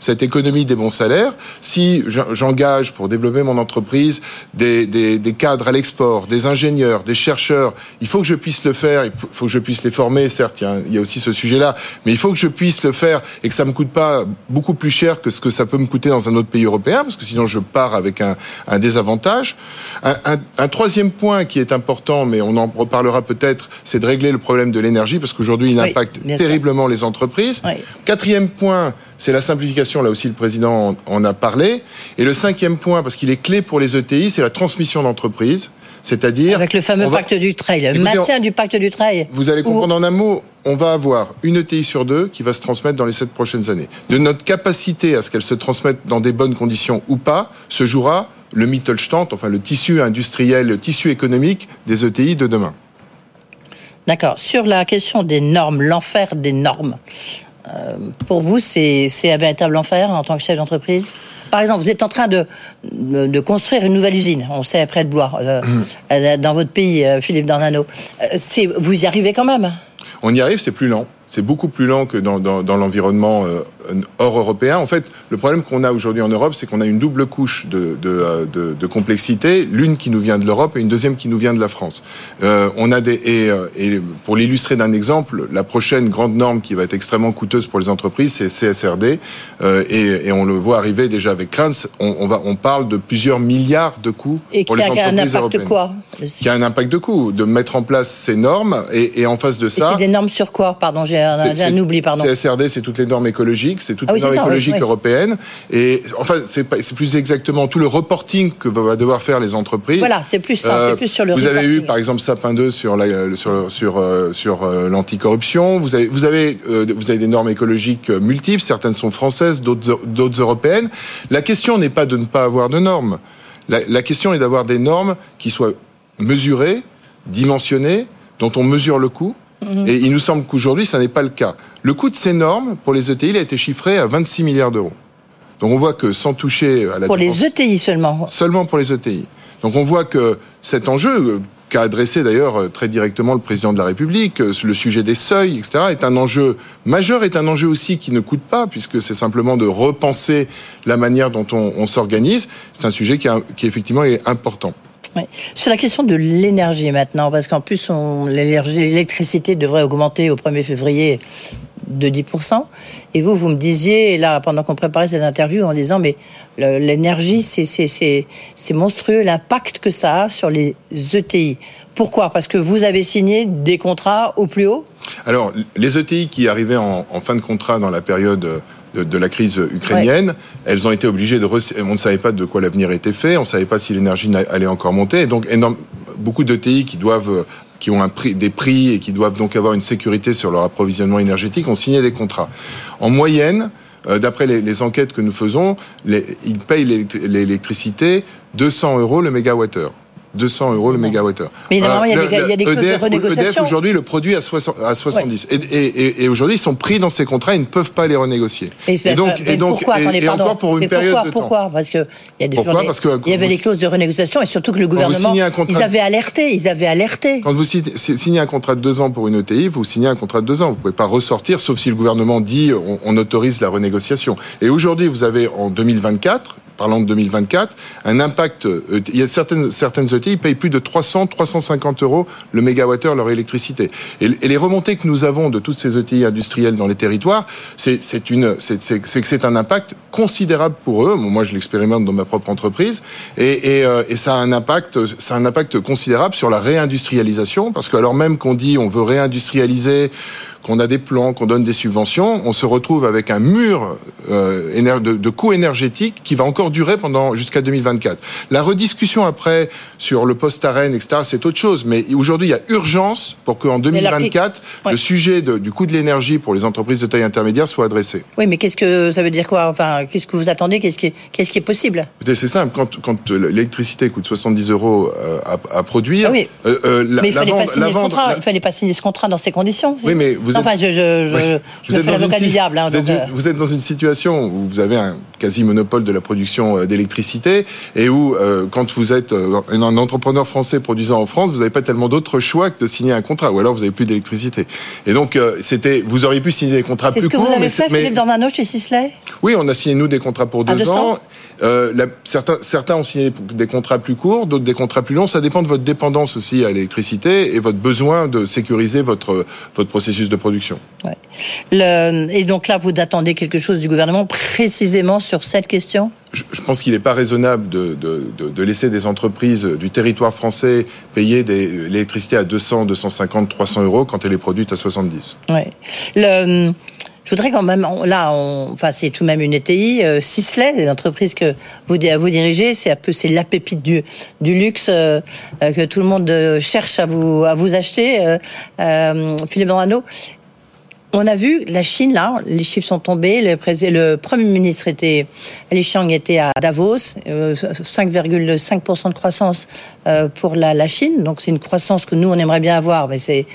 Speaker 11: Cette économie des bons salaires, si j'en- j'engage pour développer mon entreprise des, des- des cadres à l'export, des ingénieurs, des chercheurs, il faut que je puisse le faire, il faut- que je puisse les former, certes, il y a, aussi ce sujet-là, mais il faut que je puisse le faire et que ça me coûte pas beaucoup plus cher que ce que ça peut me coûter dans un autre pays européen, parce que sinon je pars avec un, un désavantage. Un, un- un troisième point qui est important, mais on en reparlera peut-être, c'est de régler le problème de l'énergie, parce qu'aujourd'hui il
Speaker 2: Oui,
Speaker 11: impacte
Speaker 2: sûr.
Speaker 11: terriblement les entreprises.
Speaker 2: Oui.
Speaker 11: Quatrième point, c'est la simplification. Là aussi, le président en a parlé. Et le cinquième point, parce qu'il est clé pour les ETI, c'est la transmission d'entreprise. C'est-à-dire.
Speaker 2: Avec le fameux
Speaker 11: va-
Speaker 2: pacte du trail, le maintien du pacte du trail.
Speaker 11: Vous allez
Speaker 2: Où-
Speaker 11: comprendre en un mot, on va avoir une ETI sur deux qui va se transmettre dans les sept prochaines années. De notre capacité à ce qu'elle se transmette dans des bonnes conditions ou pas, se jouera le Mittelstand, enfin le tissu industriel, le tissu économique des ETI de demain.
Speaker 2: D'accord. Sur la question des normes, l'enfer des normes, pour vous, c'est un véritable enfer en tant que chef d'entreprise? Par exemple, vous êtes en train de, de, construire une nouvelle usine, on sait, près de Blois, euh, (clears throat) euh, dans votre pays, euh, Philippe Dornano. Euh, vous y arrivez quand même?
Speaker 11: On y arrive, c'est plus lent. C'est beaucoup plus lent que dans, dans, dans l'environnement euh, hors européen. En fait, le problème qu'on a aujourd'hui en Europe, c'est qu'on a une double couche de, de, euh, de- de complexité, l'une qui nous vient de l'Europe et une deuxième qui nous vient de la France. Euh, on a des et, et pour l'illustrer d'un exemple, la prochaine grande norme qui va être extrêmement coûteuse pour les entreprises, c'est CSRD, euh, et, et on le voit arriver déjà avec Kranz. On, on va, on parle de plusieurs milliards de coûts
Speaker 2: Et
Speaker 11: pour
Speaker 2: qui
Speaker 11: les
Speaker 2: a
Speaker 11: entreprises
Speaker 2: un impact
Speaker 11: européennes.
Speaker 2: quoi
Speaker 11: Qui a un impact de coût, de mettre en place ces normes et, et en face de
Speaker 2: Et
Speaker 11: ça.
Speaker 2: c'est des normes sur quoi Pardon, j'ai
Speaker 11: C'est-
Speaker 2: un oubli, pardon.
Speaker 11: CSRD, c'est toutes les normes écologiques. écologique, c'est toute
Speaker 2: Ah oui,
Speaker 11: une norme
Speaker 2: c'est ça,
Speaker 11: écologique
Speaker 2: oui, oui.
Speaker 11: européenne. Et enfin, c'est plus exactement tout le reporting que va devoir faire les entreprises.
Speaker 2: Voilà, c'est plus ça,
Speaker 11: Euh,
Speaker 2: c'est plus sur le
Speaker 11: Vous avez eu, par exemple, Sapin 2 sur la, euh, sur sur euh, sur euh, l'anticorruption. Vous avez vous avez euh, vous avez des normes écologiques multiples. Certaines sont françaises, d'autres d'autres européennes. La question n'est pas de ne pas avoir de normes. La, la question est d'avoir des normes qui soient mesurées, dimensionnées, dont on mesure le coût.
Speaker 2: Mhm.
Speaker 11: Et il nous semble qu'aujourd'hui, ça n'est pas le cas. Le coût de ces normes pour les ETI il a été chiffré à 26 milliards d'euros. Donc on voit que sans toucher à la
Speaker 2: Pour
Speaker 11: dépense-
Speaker 2: les ETI seulement.
Speaker 11: Seulement pour les ETI. Donc on voit que cet enjeu, euh, qu'a adressé d'ailleurs euh, très directement le président de la République, euh, le sujet des seuils, etc., est un enjeu majeur, est un enjeu aussi qui ne coûte pas, puisque c'est simplement de repenser la manière dont on, on s'organise. C'est un sujet qui, a- qui effectivement est important.
Speaker 2: Oui. Sur la question de l'énergie maintenant, parce qu'en plus, l'électricité devrait augmenter au 1er février de 10%. Et vous, vous me disiez, là, pendant qu'on préparait cette interview, en disant, mais l'énergie, c'est- monstrueux, l'impact que ça a sur les ETI. Pourquoi? Parce que vous avez signé des contrats au plus haut?
Speaker 11: Alors, les ETI qui arrivaient en, en fin de contrat dans la période de, de la crise ukrainienne, elles ont été obligées de... On ne savait pas de quoi l'avenir était fait, on ne savait pas si l'énergie allait encore monter. Et donc, énorme- beaucoup d'ETI qui doivent qui ont un prix, des prix et qui doivent donc avoir une sécurité sur leur approvisionnement énergétique ont signé des contrats. En moyenne, euh, d'après les, les enquêtes que nous faisons, les- ils payent l'électri- l'électricité 200 euros le mégawattheure. 200 euros le mégawattheure.
Speaker 2: Mais normalement, il y a des- il y a des clauses de
Speaker 11: EDF,
Speaker 2: renégociation.
Speaker 11: EDF aujourd'hui le produit à, 60 à 70. Et, et- et- et aujourd'hui, ils sont pris dans ces contrats, ils ne peuvent pas les renégocier.
Speaker 2: Et,
Speaker 11: Et donc,
Speaker 2: mais
Speaker 11: et donc,
Speaker 2: pourquoi
Speaker 11: et-
Speaker 2: Attendez,
Speaker 11: encore pour une
Speaker 2: Mais
Speaker 11: période
Speaker 2: pourquoi,
Speaker 11: de temps.
Speaker 2: Pourquoi Parce que il y a des
Speaker 11: Pourquoi
Speaker 2: journées-
Speaker 11: Parce que
Speaker 2: il y avait
Speaker 11: vous-
Speaker 2: des clauses de renégociation et surtout que le gouvernement,
Speaker 11: signez un contrat-
Speaker 2: ils avaient alerté, ils avaient alerté.
Speaker 11: Quand vous signez signez un contrat de deux ans pour une ETI, vous signez un contrat de deux ans. Vous ne pouvez pas ressortir, sauf si le gouvernement dit on, on autorise la renégociation. Et aujourd'hui, vous avez en 2024, parlant de 2024, un impact. euh, Il y a certaines, certaines ETI payent plus de 300, 350 euros le mégawattheure leur électricité. Et, les remontées que nous avons de toutes ces ETI industrielles dans les territoires, c'est une, c'est que c'est un impact considérable pour eux. Moi, je l'expérimente dans ma propre entreprise, et, et, euh, et ça a un impact, ça a un impact considérable sur la réindustrialisation, parce que alors même qu'on dit on veut réindustrialiser qu'on a des plans, qu'on donne des subventions, on se retrouve avec un mur euh, de, de coûts énergétiques qui va encore durer pendant jusqu'à 2024. La rediscussion après sur le post-arène, etc., c'est autre chose. Mais aujourd'hui, il y a urgence pour qu'en
Speaker 2: Mais la-
Speaker 11: 2024,
Speaker 2: Ouais.
Speaker 11: le sujet de- du coût de l'énergie pour les entreprises de taille intermédiaire soit adressé.
Speaker 2: Oui, mais qu'est-ce que ça veut dire quoi? Enfin, qu'est-ce que vous attendez? Qu'est-ce qui, est- qu'est-ce qui est possible?
Speaker 11: C'est simple, quand, quand l'électricité coûte 70 euros euh, à, à produire,
Speaker 2: Ah oui.
Speaker 11: euh, euh, la,
Speaker 2: Mais il
Speaker 11: la
Speaker 2: fallait
Speaker 11: vente-
Speaker 2: pas signer
Speaker 11: la
Speaker 2: contrat. Il fallait pas signer ce contrat dans ces conditions.
Speaker 11: Oui, mais vous
Speaker 2: Enfin,
Speaker 11: êtes-
Speaker 2: je, je, je,
Speaker 11: Ouais.
Speaker 2: je me fais l'avocat
Speaker 11: une
Speaker 2: du
Speaker 11: si-
Speaker 2: diable. hein,
Speaker 11: vous, êtes,
Speaker 2: donc, euh,
Speaker 11: vous êtes dans une situation où vous avez un quasi monopole de la production euh, d'électricité et où, euh, quand vous êtes un entrepreneur français produisant en France, vous n'avez pas tellement d'autres choix que de signer un contrat, ou alors vous n'avez plus d'électricité. Et donc, euh, c'était, vous auriez pu signer des contrats
Speaker 2: C'est
Speaker 11: plus
Speaker 2: ce que
Speaker 11: courts,
Speaker 2: vous avez
Speaker 11: mais,
Speaker 2: fait,
Speaker 11: c'est- mais-
Speaker 2: Philippe Dornano, chez Sisley?
Speaker 11: Oui, on a signé nous des contrats pour deux
Speaker 2: 200?
Speaker 11: ans. Euh, la- certains, certains ont signé des contrats plus courts, d'autres des contrats plus longs. Ça dépend de votre dépendance aussi à l'électricité et votre besoin de sécuriser votre votre processus de production.
Speaker 2: Ouais. Le- et donc là, vous attendez quelque chose du gouvernement précisément sur cette question?
Speaker 11: Je, je pense qu'il n'est pas raisonnable de, de, de, de laisser des entreprises du territoire français payer l'électricité à 200, 250, 300 euros quand elle est produite à 70.
Speaker 2: Oui. Le, je voudrais quand même, là, enfin, c'est tout de même une ETI. Euh, l'entreprise que vous, di- vous dirigez, c'est un peu, c'est la pépite du, luxe euh, euh, que tout le monde euh, cherche à vous, à vous acheter. Philippe Dorano, on a vu la Chine, là, les chiffres sont tombés. Le, Premier ministre était, Li était à Davos, euh, 5,5% de croissance pour la, la Chine. Donc c'est une croissance que nous, on aimerait bien avoir, mais c'est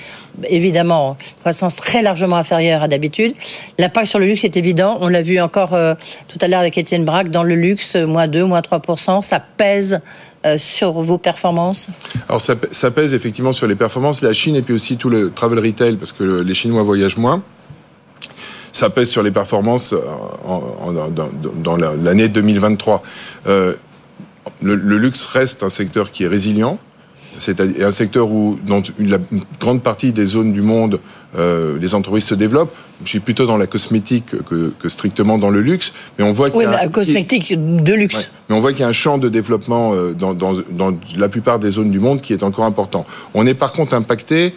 Speaker 2: évidemment croissance très largement inférieure à d'habitude. L'impact sur le luxe est évident. On l'a vu encore euh, tout à l'heure avec Étienne Braque, dans le luxe, moins 2, moins 3%. Ça pèse euh, sur vos performances?
Speaker 11: Alors ça, pè- ça pèse effectivement sur les performances. La Chine et puis aussi tout le travel retail parce que le- les Chinois voyagent moins. Ça pèse sur les performances euh, dans, dans- dans la- l'année 2023. Euh, le, le luxe reste un secteur qui est résilient. C'est un secteur où, dans une, la- une grande partie des zones du monde, euh, les entreprises se développent. Je suis plutôt dans la cosmétique que, que strictement dans le luxe, mais on voit qu'il
Speaker 2: Oui,
Speaker 11: y a un-
Speaker 2: la cosmétique de luxe.
Speaker 11: Ouais. Mais on voit qu'il y a un champ de développement euh, dans, dans, dans la plupart des zones du monde qui est encore important. On est par contre impacté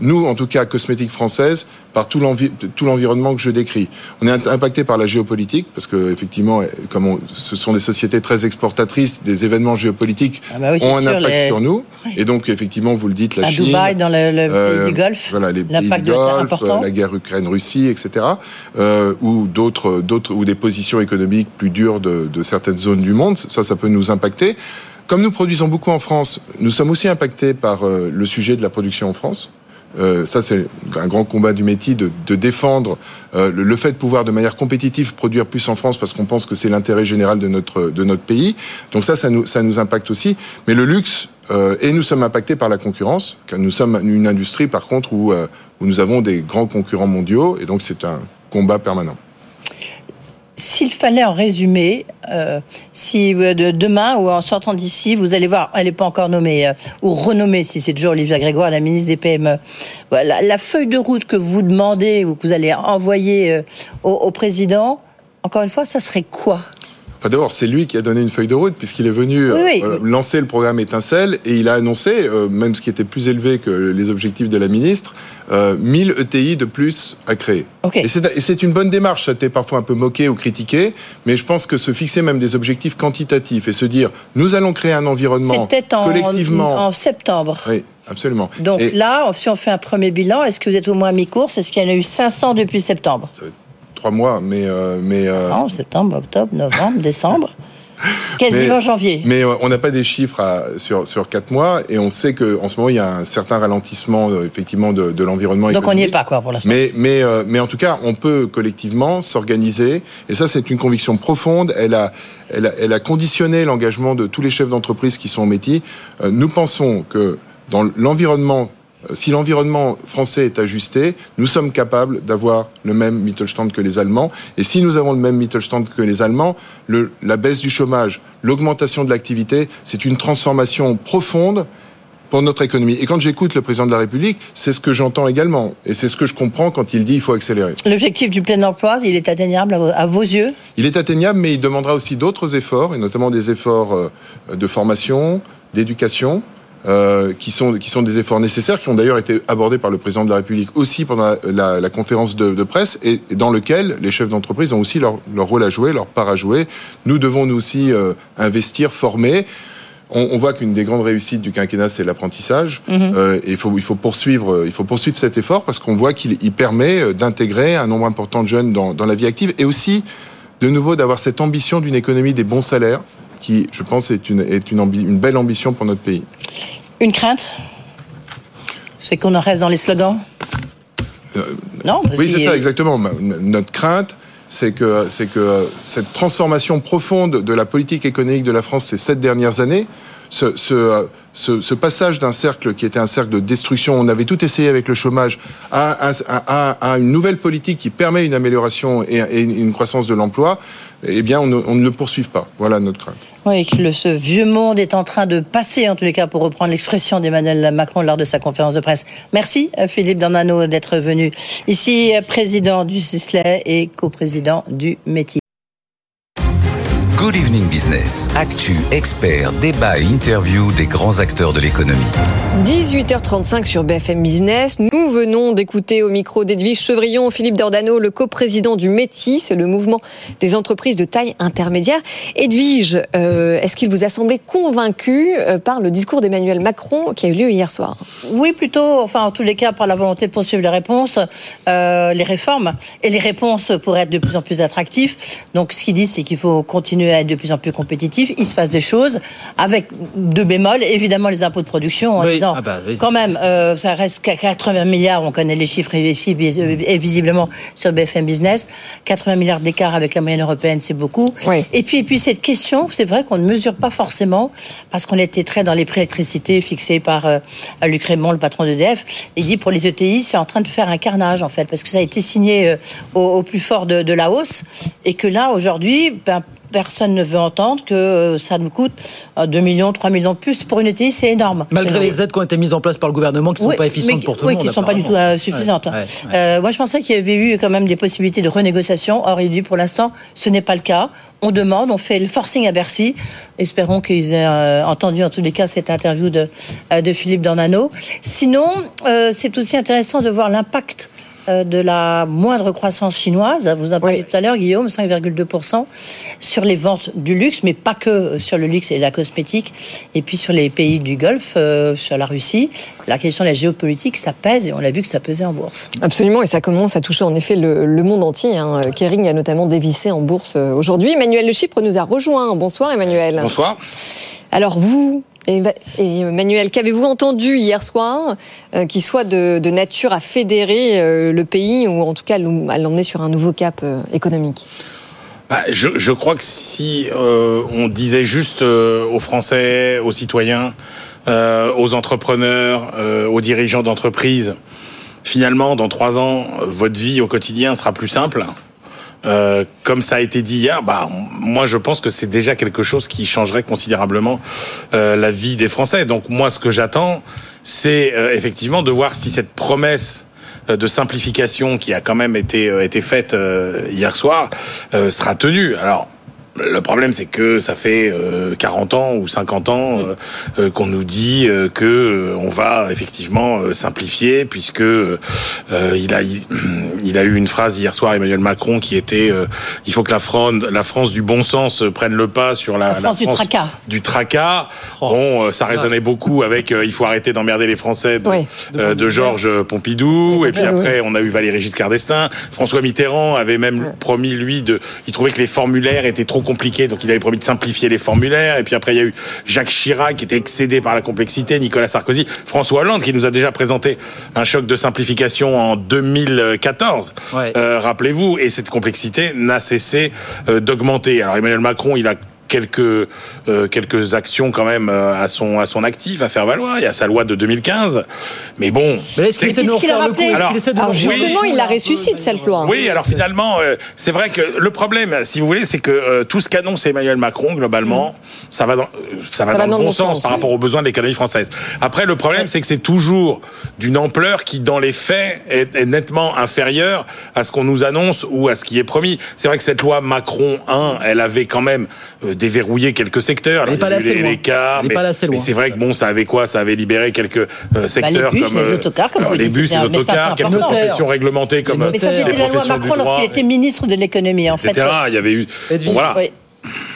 Speaker 11: nous, en tout cas, cosmétique française, par tout l'environnement que je décris. On est impacté par la géopolitique, parce que effectivement, comme ce sont des sociétés très exportatrices, des événements géopolitiques
Speaker 2: ah bah oui,
Speaker 11: ont un
Speaker 2: sûr,
Speaker 11: impact
Speaker 2: les-
Speaker 11: sur nous. Et donc, effectivement, vous le dites, la
Speaker 2: À
Speaker 11: Chine,
Speaker 2: Dubaï, dans le, le
Speaker 11: euh,
Speaker 2: pays du Golfe,
Speaker 11: voilà, les pays du Golfe, euh, la guerre Ukraine-Russie, etc., euh, ou d'autres, d'autres, ou des positions économiques plus dures de, de certaines zones du monde. Ça, ça peut nous impacter. Comme nous produisons beaucoup en France, nous sommes aussi impactés par le sujet de la production en France. Euh, ça, c'est un grand combat du métier de, défendre euh, le, le fait de pouvoir de manière compétitive produire plus en France parce qu'on pense que c'est l'intérêt général de notre, de notre pays. Donc ça, ça nous, ça nous impacte aussi. Mais le luxe, euh, et nous sommes impactés par la concurrence, car nous sommes une industrie, par contre, où, euh, où nous avons des grands concurrents mondiaux, et donc c'est un combat permanent.
Speaker 2: S'il fallait en résumer, euh, si euh, de, demain ou en sortant d'ici, vous allez voir, elle n'est pas encore nommée, euh, ou renommée, si c'est toujours Olivia Grégoire, la ministre des PME, la feuille de route que vous demandez ou que vous allez envoyer au, au président, encore une fois, ça serait quoi?
Speaker 11: Enfin, d'abord, c'est lui qui a donné une feuille de route, puisqu'il est venu
Speaker 2: Oui, oui.
Speaker 11: euh, lancer le programme Étincelle, et il a annoncé, euh, même ce qui était plus élevé que les objectifs de la ministre, euh, 1000 ETI de plus à créer. Et c'est et c'est une bonne démarche, ça a été parfois un peu moqué ou critiqué, mais je pense que se fixer même des objectifs quantitatifs et se dire, nous allons créer un environnement
Speaker 2: C'était en,
Speaker 11: collectivement...
Speaker 2: en septembre.
Speaker 11: Oui, absolument.
Speaker 2: Donc
Speaker 11: Et-
Speaker 2: là, si on fait un premier bilan, est-ce que vous êtes au moins à mi-course? Est-ce qu'il y en a eu 500 depuis septembre?
Speaker 11: Trois mois, mais... euh, mais euh,
Speaker 2: Non, septembre, octobre, novembre, décembre. (laughs) Quasiment
Speaker 11: Mais-
Speaker 2: janvier.
Speaker 11: Mais euh, on n'a pas des chiffres à- sur, sur quatre mois et on sait qu'en ce moment, il y a un certain ralentissement effectivement de, de l'environnement
Speaker 2: Donc on n'y est pas, quoi, pour l'instant.
Speaker 11: Mais, mais, mais en tout cas, on peut collectivement s'organiser. Et ça, c'est une conviction profonde. Elle a, elle a, elle a conditionné l'engagement de tous les chefs d'entreprise qui sont au métier. Nous pensons que dans l'environnement, si l'environnement français est ajusté, nous sommes capables d'avoir le même Mittelstand que les Allemands. Et si nous avons le même Mittelstand que les Allemands, le, la baisse du chômage, l'augmentation de l'activité, c'est une transformation profonde pour notre économie. Et quand j'écoute le président de la République, c'est ce que j'entends également. Et c'est ce que je comprends quand il dit il faut accélérer.
Speaker 2: L'objectif du plein emploi, il est atteignable à vos, à vos yeux?
Speaker 11: Il est atteignable, mais il demandera aussi d'autres efforts, et notamment des efforts euh, de formation, d'éducation, euh, qui, sont, qui sont des efforts nécessaires, qui ont d'ailleurs été abordés par le président de la République aussi pendant la, la- la conférence de, de presse, et, et dans lequel les chefs d'entreprise ont aussi leur, leur rôle à jouer, leur part à jouer. Nous devons nous aussi euh, investir, former. On, on voit qu'une des grandes réussites du quinquennat, c'est l'apprentissage.
Speaker 2: Mhm.
Speaker 11: Euh, et il faut, il faut poursuivre, il faut poursuivre cet effort parce qu'on voit qu'il il permet d'intégrer un nombre important de jeunes dans, dans la vie active et aussi, de nouveau, d'avoir cette ambition d'une économie des bons salaires, qui, je pense, est une, est une, ambi- une belle ambition pour notre pays.
Speaker 2: Une crainte? C'est qu'on en reste dans les slogans? Non parce
Speaker 11: Oui, c'est ça, exactement. Notre crainte, c'est que, c'est que cette transformation profonde de la politique économique de la France ces sept dernières années, ce, ce, passage d'un cercle qui était un cercle de destruction, on avait tout essayé avec le chômage, à, une nouvelle politique qui permet une amélioration et, une croissance de l'emploi, eh bien, on ne, le poursuive pas. Voilà notre crainte.
Speaker 2: Oui, ce vieux monde est en train de passer, en tous les cas, pour reprendre l'expression d'Emmanuel Macron lors de sa conférence de presse. Merci, euh, Philippe Dornano, d'être venu ici, euh, président du Sisley et coprésident du métier.
Speaker 4: Good Evening Business. Actu, experts, débat et interview des grands acteurs de l'économie.
Speaker 3: 18h35 sur BFM Business. Nous venons d'écouter au micro d'Edwige Chevrillon, Philippe Dordano, le coprésident du METI, c'est le mouvement des entreprises de taille intermédiaire. Edwige, euh, est-ce qu'il vous a semblé convaincu euh, par le discours d'Emmanuel Macron qui a eu lieu hier soir?
Speaker 2: Oui, plutôt, enfin, en tous les cas, par la volonté de poursuivre les réponses, euh, les réformes et les réponses pour être de plus en plus attractifs. Donc, ce qu'il dit, c'est qu'il faut continuer à être de plus en plus compétitif. Il se passe des choses avec deux bémols, évidemment, les impôts de production en
Speaker 1: Oui,
Speaker 2: disant,
Speaker 1: ah bah oui.
Speaker 2: quand même, euh, ça reste qu'à 80 milliards, on connaît les chiffres et et visiblement sur BFM Business. 80 milliards d'écart avec la moyenne européenne, c'est beaucoup. Et puis, et puis cette question, c'est vrai qu'on ne mesure pas forcément, parce qu'on était très dans les prix d'électricité fixés par euh, Luc Raymond, le patron d'EDF. Il dit pour les ETI, c'est en train de faire un carnage en fait, parce que ça a été signé euh, au, au plus fort de, de la hausse, et que là aujourd'hui, ben, personne ne veut entendre que euh, ça nous coûte euh, 2 millions, 3 millions de plus pour une ETI, c'est énorme.
Speaker 1: Malgré les aides qui ont été mises en place par le gouvernement, qui ne sont
Speaker 2: Oui,
Speaker 1: pas efficientes
Speaker 2: mais-
Speaker 1: pour tout
Speaker 2: oui,
Speaker 1: le monde.
Speaker 2: qui ne sont pas du tout euh, suffisantes.
Speaker 1: Ouais,
Speaker 2: hein.
Speaker 1: ouais.
Speaker 2: Euh, moi, je pensais qu'il y avait eu quand même des possibilités de renégociation. Or, il dit pour l'instant, ce n'est pas le cas. On demande, on fait le forcing à Bercy. Espérons qu'ils aient euh, entendu en tous les cas cette interview de, euh, de Philippe Dornano. Sinon, euh, c'est aussi intéressant de voir l'impact euh, de la moindre croissance chinoise. Vous en parliez tout à l'heure, Guillaume, 5,2% sur les ventes du luxe, mais pas que sur le luxe et la cosmétique. Et puis sur les pays du Golfe, euh, sur la Russie, la question de la géopolitique, ça pèse et on l'a vu que ça pesait en bourse.
Speaker 3: Absolument, et ça commence à toucher en effet le, le monde entier. Hein. Kering a notamment dévissé en bourse euh, aujourd'hui. Emmanuel Le Chypre nous a rejoint. Bonsoir Emmanuel.
Speaker 12: Bonsoir.
Speaker 3: Alors vous, Et Emmanuel, qu'avez-vous entendu hier soir euh, qui soit de, nature à fédérer euh, le pays ou en tout cas à l'emmener sur un nouveau cap euh, économique?
Speaker 12: Bah, je, je crois que si on disait juste aux Français, aux citoyens, aux entrepreneurs, aux dirigeants d'entreprises, finalement, dans trois ans, votre vie au quotidien sera plus simple. Euh, comme ça a été dit hier, bah moi je pense que c'est déjà quelque chose qui changerait considérablement euh, la vie des Français. Donc moi ce que j'attends, c'est euh, effectivement de voir si cette promesse euh, de simplification qui a quand même été euh, été faite hier soir sera tenue. Alors le problème, c'est que ça fait euh, 40 ans ou 50 ans euh, euh, qu'on nous dit euh, que euh, on va effectivement euh, simplifier, puisque euh, il a (clears throat) il, a eu une phrase hier soir Emmanuel Macron qui était euh, il faut que la France la France du bon sens euh, prenne le pas sur la,
Speaker 2: La France du tracas.
Speaker 12: du tracas. Bon, euh, ça résonnait beaucoup avec euh, il faut arrêter d'emmerder les Français de,
Speaker 3: Oui.
Speaker 12: euh, de Georges Pompidou. Et puis après, on a eu Valéry Giscard d'Estaing. François Mitterrand avait même promis, lui, de. Il trouvait que les formulaires étaient trop donc il avait promis de simplifier les formulaires. Et puis après, il y a eu Jacques Chirac qui était excédé par la complexité, Nicolas Sarkozy, François Hollande qui nous a déjà présenté un choc de simplification en 2014. Euh, Rappelez-vous, et cette complexité n'a cessé euh, d'augmenter. Alors Emmanuel Macron, il a quelques euh, quelques actions quand même euh, à son à son actif à faire valoir. Il y a sa loi de 2015, mais bon.
Speaker 1: Mais est-ce qu'il essaie de nous refaire le coup? De
Speaker 3: Alors
Speaker 1: refaire-
Speaker 3: justement, il la ressuscite cette loi.
Speaker 12: Oui, alors finalement, euh, c'est vrai que le problème, si vous voulez, c'est que euh, tout ce qu'annonce Emmanuel Macron, globalement, ça va dans, euh, ça va dans, le bon sens, par rapport aux besoins de l'économie française. Après, le problème, c'est que c'est toujours d'une ampleur qui, dans les faits, est, est nettement inférieure à ce qu'on nous annonce ou à ce qui est promis. C'est vrai que cette loi Macron 1, elle avait quand même euh, déverrouillé quelques secteurs.
Speaker 1: Elle est
Speaker 12: Alors,
Speaker 1: pas
Speaker 12: eu
Speaker 1: assez
Speaker 12: les,
Speaker 1: loin.
Speaker 12: les mais,
Speaker 1: pas assez
Speaker 12: mais
Speaker 1: loin.
Speaker 12: c'est vrai que bon, ça avait quoi? Ça avait libéré quelques euh, secteurs
Speaker 2: bus,
Speaker 12: comme
Speaker 2: les
Speaker 12: euh,
Speaker 2: autocars, comme
Speaker 12: alors, les bus, les
Speaker 2: un- mais c'est
Speaker 12: autocars, quelques professions réglementées comme
Speaker 2: Mais ça,
Speaker 12: les
Speaker 2: c'était la loi
Speaker 12: professions
Speaker 2: Macron lorsqu'il était ministre de l'économie, en fait.
Speaker 12: etc. Il y avait eu. Voilà.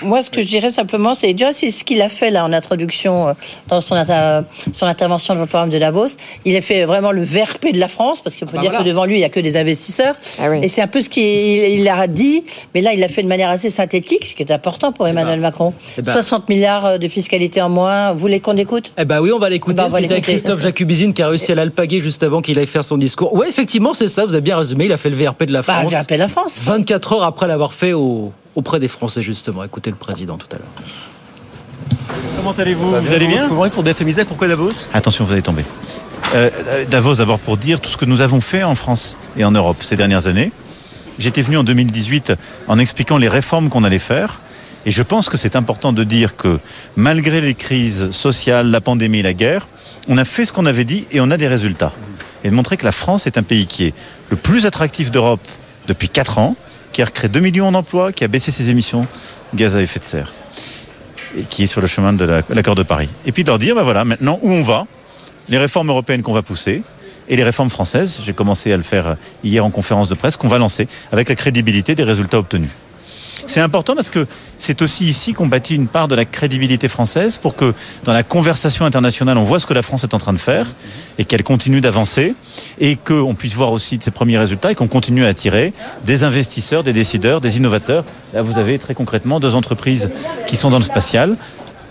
Speaker 2: Moi, ce que je dirais simplement, c'est déjà, c'est ce qu'il a fait là en introduction euh, dans son, inter- son intervention dans le forum de Davos. Il a fait vraiment le VRP de la France, parce qu'il faut
Speaker 1: bah
Speaker 2: dire
Speaker 1: voilà.
Speaker 2: que devant lui, il n'y a que des investisseurs.
Speaker 3: Ah
Speaker 2: Et c'est un peu ce qu'il il a dit, mais là, il l'a fait de manière assez synthétique, ce qui est important pour Emmanuel Macron.
Speaker 1: eh ben-
Speaker 2: 60 milliards de fiscalité en moins. Vous voulez qu'on écoute?
Speaker 1: Eh ben oui, on va l'écouter.
Speaker 2: Ben,
Speaker 1: C'était. Christophe Jacubizine qui a réussi à l'alpaguer juste avant qu'il aille faire son discours. Oui, effectivement, c'est ça. Vous avez bien résumé. Il a fait le VRP de la
Speaker 2: Bah,
Speaker 1: France.
Speaker 2: VRP de la France.
Speaker 1: 24 heures après l'avoir fait au- auprès des Français, justement. Écoutez le président tout à l'heure.
Speaker 5: Comment allez-vous Vous allez bien Pour BFM Isaac, pourquoi Davos
Speaker 6: Attention, vous allez tomber. Euh, euh, Davos, d'abord pour dire tout ce que nous avons fait en France et en Europe ces dernières années. J'étais venu en 2018 en expliquant les réformes qu'on allait faire. Et je pense que c'est important de dire que malgré les crises sociales, la pandémie, la guerre, on a fait ce qu'on avait dit et on a des résultats. Et de montrer que la France est un pays qui est le plus attractif d'Europe depuis 4 ans, qui a recréé 2 millions d'emplois, qui a baissé ses émissions de gaz à effet de serre et qui est sur le chemin de la- l'accord de Paris. Et puis de leur dire, ben voilà, maintenant où on va, les réformes européennes qu'on va pousser et les réformes françaises, j'ai commencé à le faire hier en conférence de presse, qu'on va lancer avec la crédibilité des résultats obtenus. C'est important parce que c'est aussi ici qu'on bâtit une part de la crédibilité française pour que dans la conversation internationale, on voit ce que la France est en train de faire et qu'elle continue d'avancer et qu'on puisse voir aussi de ses premiers résultats et qu'on continue à attirer des investisseurs, des décideurs, des innovateurs. Là, vous avez très concrètement deux entreprises qui sont dans le spatial.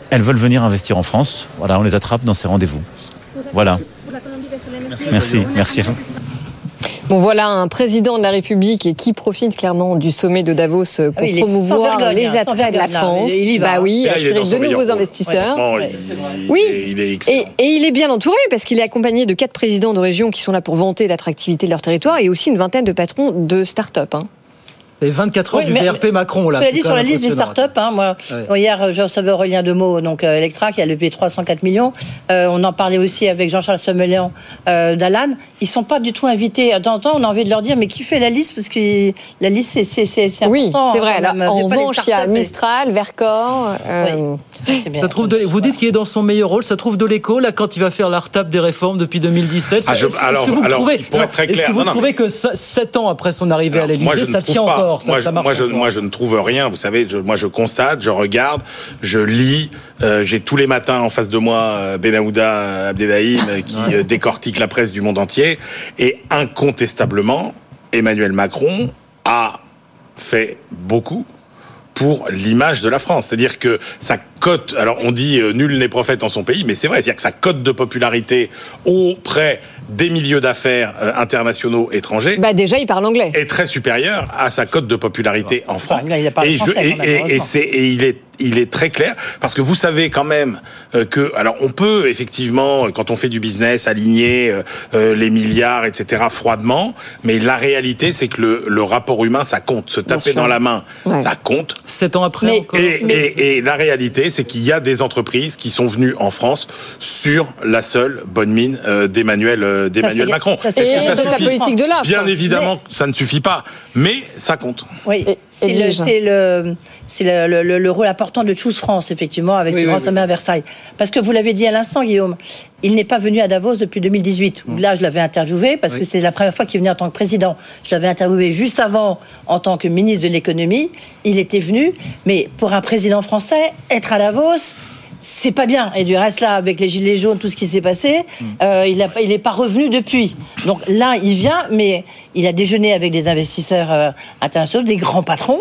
Speaker 6: Elles veulent venir investir en France. Voilà, on les attrape dans ces rendez-vous. Voilà. Merci, merci.
Speaker 3: Bon, voilà un président de la République qui profite clairement du sommet de Davos pour
Speaker 2: Ah oui, sans
Speaker 3: promouvoir
Speaker 2: vergogne,
Speaker 3: les
Speaker 2: hein,
Speaker 3: attraits de la. France.
Speaker 2: Il y va,
Speaker 3: bah oui,
Speaker 12: là, il
Speaker 3: attirer de nouveaux
Speaker 12: rôle.
Speaker 3: investisseurs.
Speaker 12: Il-
Speaker 3: Oui.
Speaker 12: il est- il est excellent.
Speaker 3: Et, et il est bien entouré parce qu'il est accompagné de quatre présidents de région qui sont là pour vanter l'attractivité de leur territoire et aussi une vingtaine de patrons de start-up. hein.
Speaker 1: Les 24 heures
Speaker 2: Oui,
Speaker 1: du VRP Macron, là.
Speaker 2: Cela dit, sur la liste des startups, hein, moi,
Speaker 1: Ouais.
Speaker 2: bon, hier, je recevais Aurélien Demeaux, donc euh, Electra, qui a levé 304 millions. Euh, on en parlait aussi avec Jean-Charles Sommelian euh, d'Alan. Ils sont pas du tout invités. De temps en temps, on a envie de leur dire, mais qui fait la liste? Parce que la liste, c'est c'est- c'est- c'est
Speaker 3: Oui,
Speaker 2: important.
Speaker 3: c'est vrai. Alors, en revanche, il y a
Speaker 2: startups, mais-
Speaker 3: Mistral,
Speaker 1: Ça trouve de, vous dites qu'il est dans son meilleur rôle, ça trouve de l'écho là quand il va faire la retape des réformes depuis 2017.
Speaker 12: Ah, je-
Speaker 1: Est-ce- que vous
Speaker 12: alors,
Speaker 1: trouvez,
Speaker 12: pour être très
Speaker 1: est-ce
Speaker 12: clair,
Speaker 1: que vous
Speaker 12: non, non,
Speaker 1: trouvez que 7 ans après son arrivée à l'Élysée, ça tient
Speaker 12: pas.
Speaker 1: encore,
Speaker 12: moi,
Speaker 1: ça
Speaker 12: je,
Speaker 1: marche
Speaker 12: moi, je,
Speaker 1: encore
Speaker 12: moi, je ne trouve rien. Vous savez, je- moi, je constate, je regarde, je lis. euh, J'ai tous les matins en face de moi euh, Benahouda euh, qui euh, décortique la presse du monde entier. Et incontestablement, Emmanuel Macron a fait beaucoup pour l'image de la France. C'est-à-dire que sa cote, alors on dit euh, nul n'est prophète en son pays, mais c'est vrai, c'est-à-dire que sa cote de popularité auprès des milieux d'affaires euh, internationaux étrangers
Speaker 3: Bah déjà, il parle anglais.
Speaker 12: est très supérieure à sa cote de popularité en France.
Speaker 2: il a parlé
Speaker 12: et,
Speaker 2: français,
Speaker 12: et, et- et et il est il est très clair parce que vous savez quand même euh, que alors on peut effectivement quand on fait du business aligner euh, euh, les milliards etc froidement mais la réalité c'est que le, le rapport humain ça compte se taper dans la main
Speaker 1: Ouais.
Speaker 12: ça compte
Speaker 1: 7 ans après
Speaker 2: Mais-
Speaker 1: encore.
Speaker 12: et, et- et la réalité, c'est qu'il y a des entreprises qui sont venues en France sur la seule bonne mine d'Emmanuel d'Emmanuel Macron. Est-ce que ça
Speaker 3: de
Speaker 12: suffit
Speaker 3: politique de l'offre.
Speaker 12: Bien évidemment, ça ne suffit pas, mais ça compte.
Speaker 2: Oui, le, c'est le, c'est le, le- le- le rôle important de Choose France, effectivement, avec
Speaker 1: Oui,
Speaker 2: ce
Speaker 1: oui,
Speaker 2: grand
Speaker 1: oui.
Speaker 2: sommet à Versailles. Parce que vous l'avez dit à l'instant, Guillaume, il n'est pas venu à Davos depuis 2018. où Là, je l'avais interviewé, parce que c'était la première fois qu'il venait en tant que président. Je l'avais interviewé juste avant, en tant que ministre de l'économie. Il était venu, mais pour un président français, être à Davos, c'est pas bien. Et du reste, là, avec les gilets jaunes, tout ce qui s'est passé, euh, il n'est il pas revenu depuis. Donc là, il vient, mais il a déjeuné avec des investisseurs euh, internationaux, des grands patrons.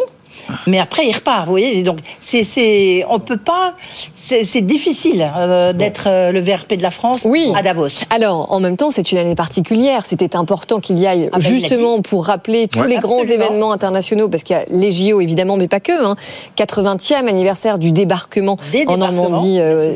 Speaker 2: Mais après, il repart, vous voyez. Donc, c'est, c'est, on peut pas. C'est, c'est difficile euh, d'être euh, le VRP de la France
Speaker 3: Oui.
Speaker 2: à Davos.
Speaker 3: Alors, en même temps, c'est une année particulière. C'était important qu'il y aille
Speaker 2: Ah ben,
Speaker 3: justement pour rappeler tous
Speaker 12: Ouais.
Speaker 3: les grands événements internationaux, parce qu'il y a les JO évidemment, mais pas que. Hein. 80e anniversaire du débarquement
Speaker 2: Des
Speaker 3: en Normandie, euh,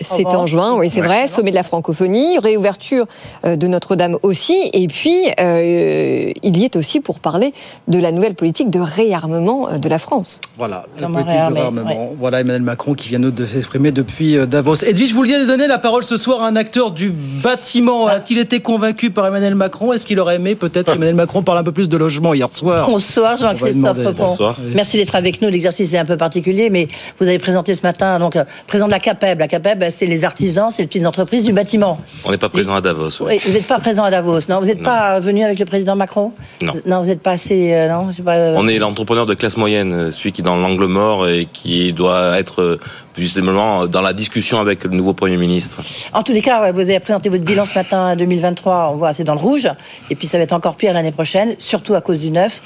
Speaker 3: c'est en juin, oui, c'est
Speaker 12: Ouais.
Speaker 3: vrai. Sommet de la francophonie, réouverture de Notre-Dame aussi, et puis il y est aussi pour parler de la nouvelle politique de réarmement euh, de la France.
Speaker 1: Voilà, la politique de réarmement. Voilà Emmanuel Macron qui vient de s'exprimer depuis euh, Davos. Edwige, vous vouliez donner la parole ce soir à un acteur du bâtiment. A-t-il été convaincu par Emmanuel Macron? Est-ce qu'il aurait aimé peut-être qu'Emmanuel Macron parle un peu plus de logement hier soir?
Speaker 2: Bonsoir Jean-Christophe.
Speaker 13: Bonsoir.
Speaker 2: Merci d'être avec nous. L'exercice est un peu particulier, mais vous avez présenté ce matin donc euh, président de la CAPEB. La CAPEB, bah, c'est les artisans, c'est les petites entreprises du bâtiment.
Speaker 13: On n'est pas présent à Davos.
Speaker 2: Oui, vous n'êtes pas présent à Davos, non? Vous n'êtes pas venu avec le président Macron?
Speaker 13: Non.
Speaker 2: Non, vous n'êtes pas assez. euh, non, pas. euh,
Speaker 13: On est l'entrepreneur de classe moyenne, euh, celui qui est dans l'angle mort et qui doit être euh, justement dans la discussion avec le nouveau Premier ministre.
Speaker 2: En tous les cas, vous avez présenté votre bilan ce matin 2023. On voit, c'est dans le rouge. Et puis ça va être encore pire l'année prochaine, surtout à cause du neuf.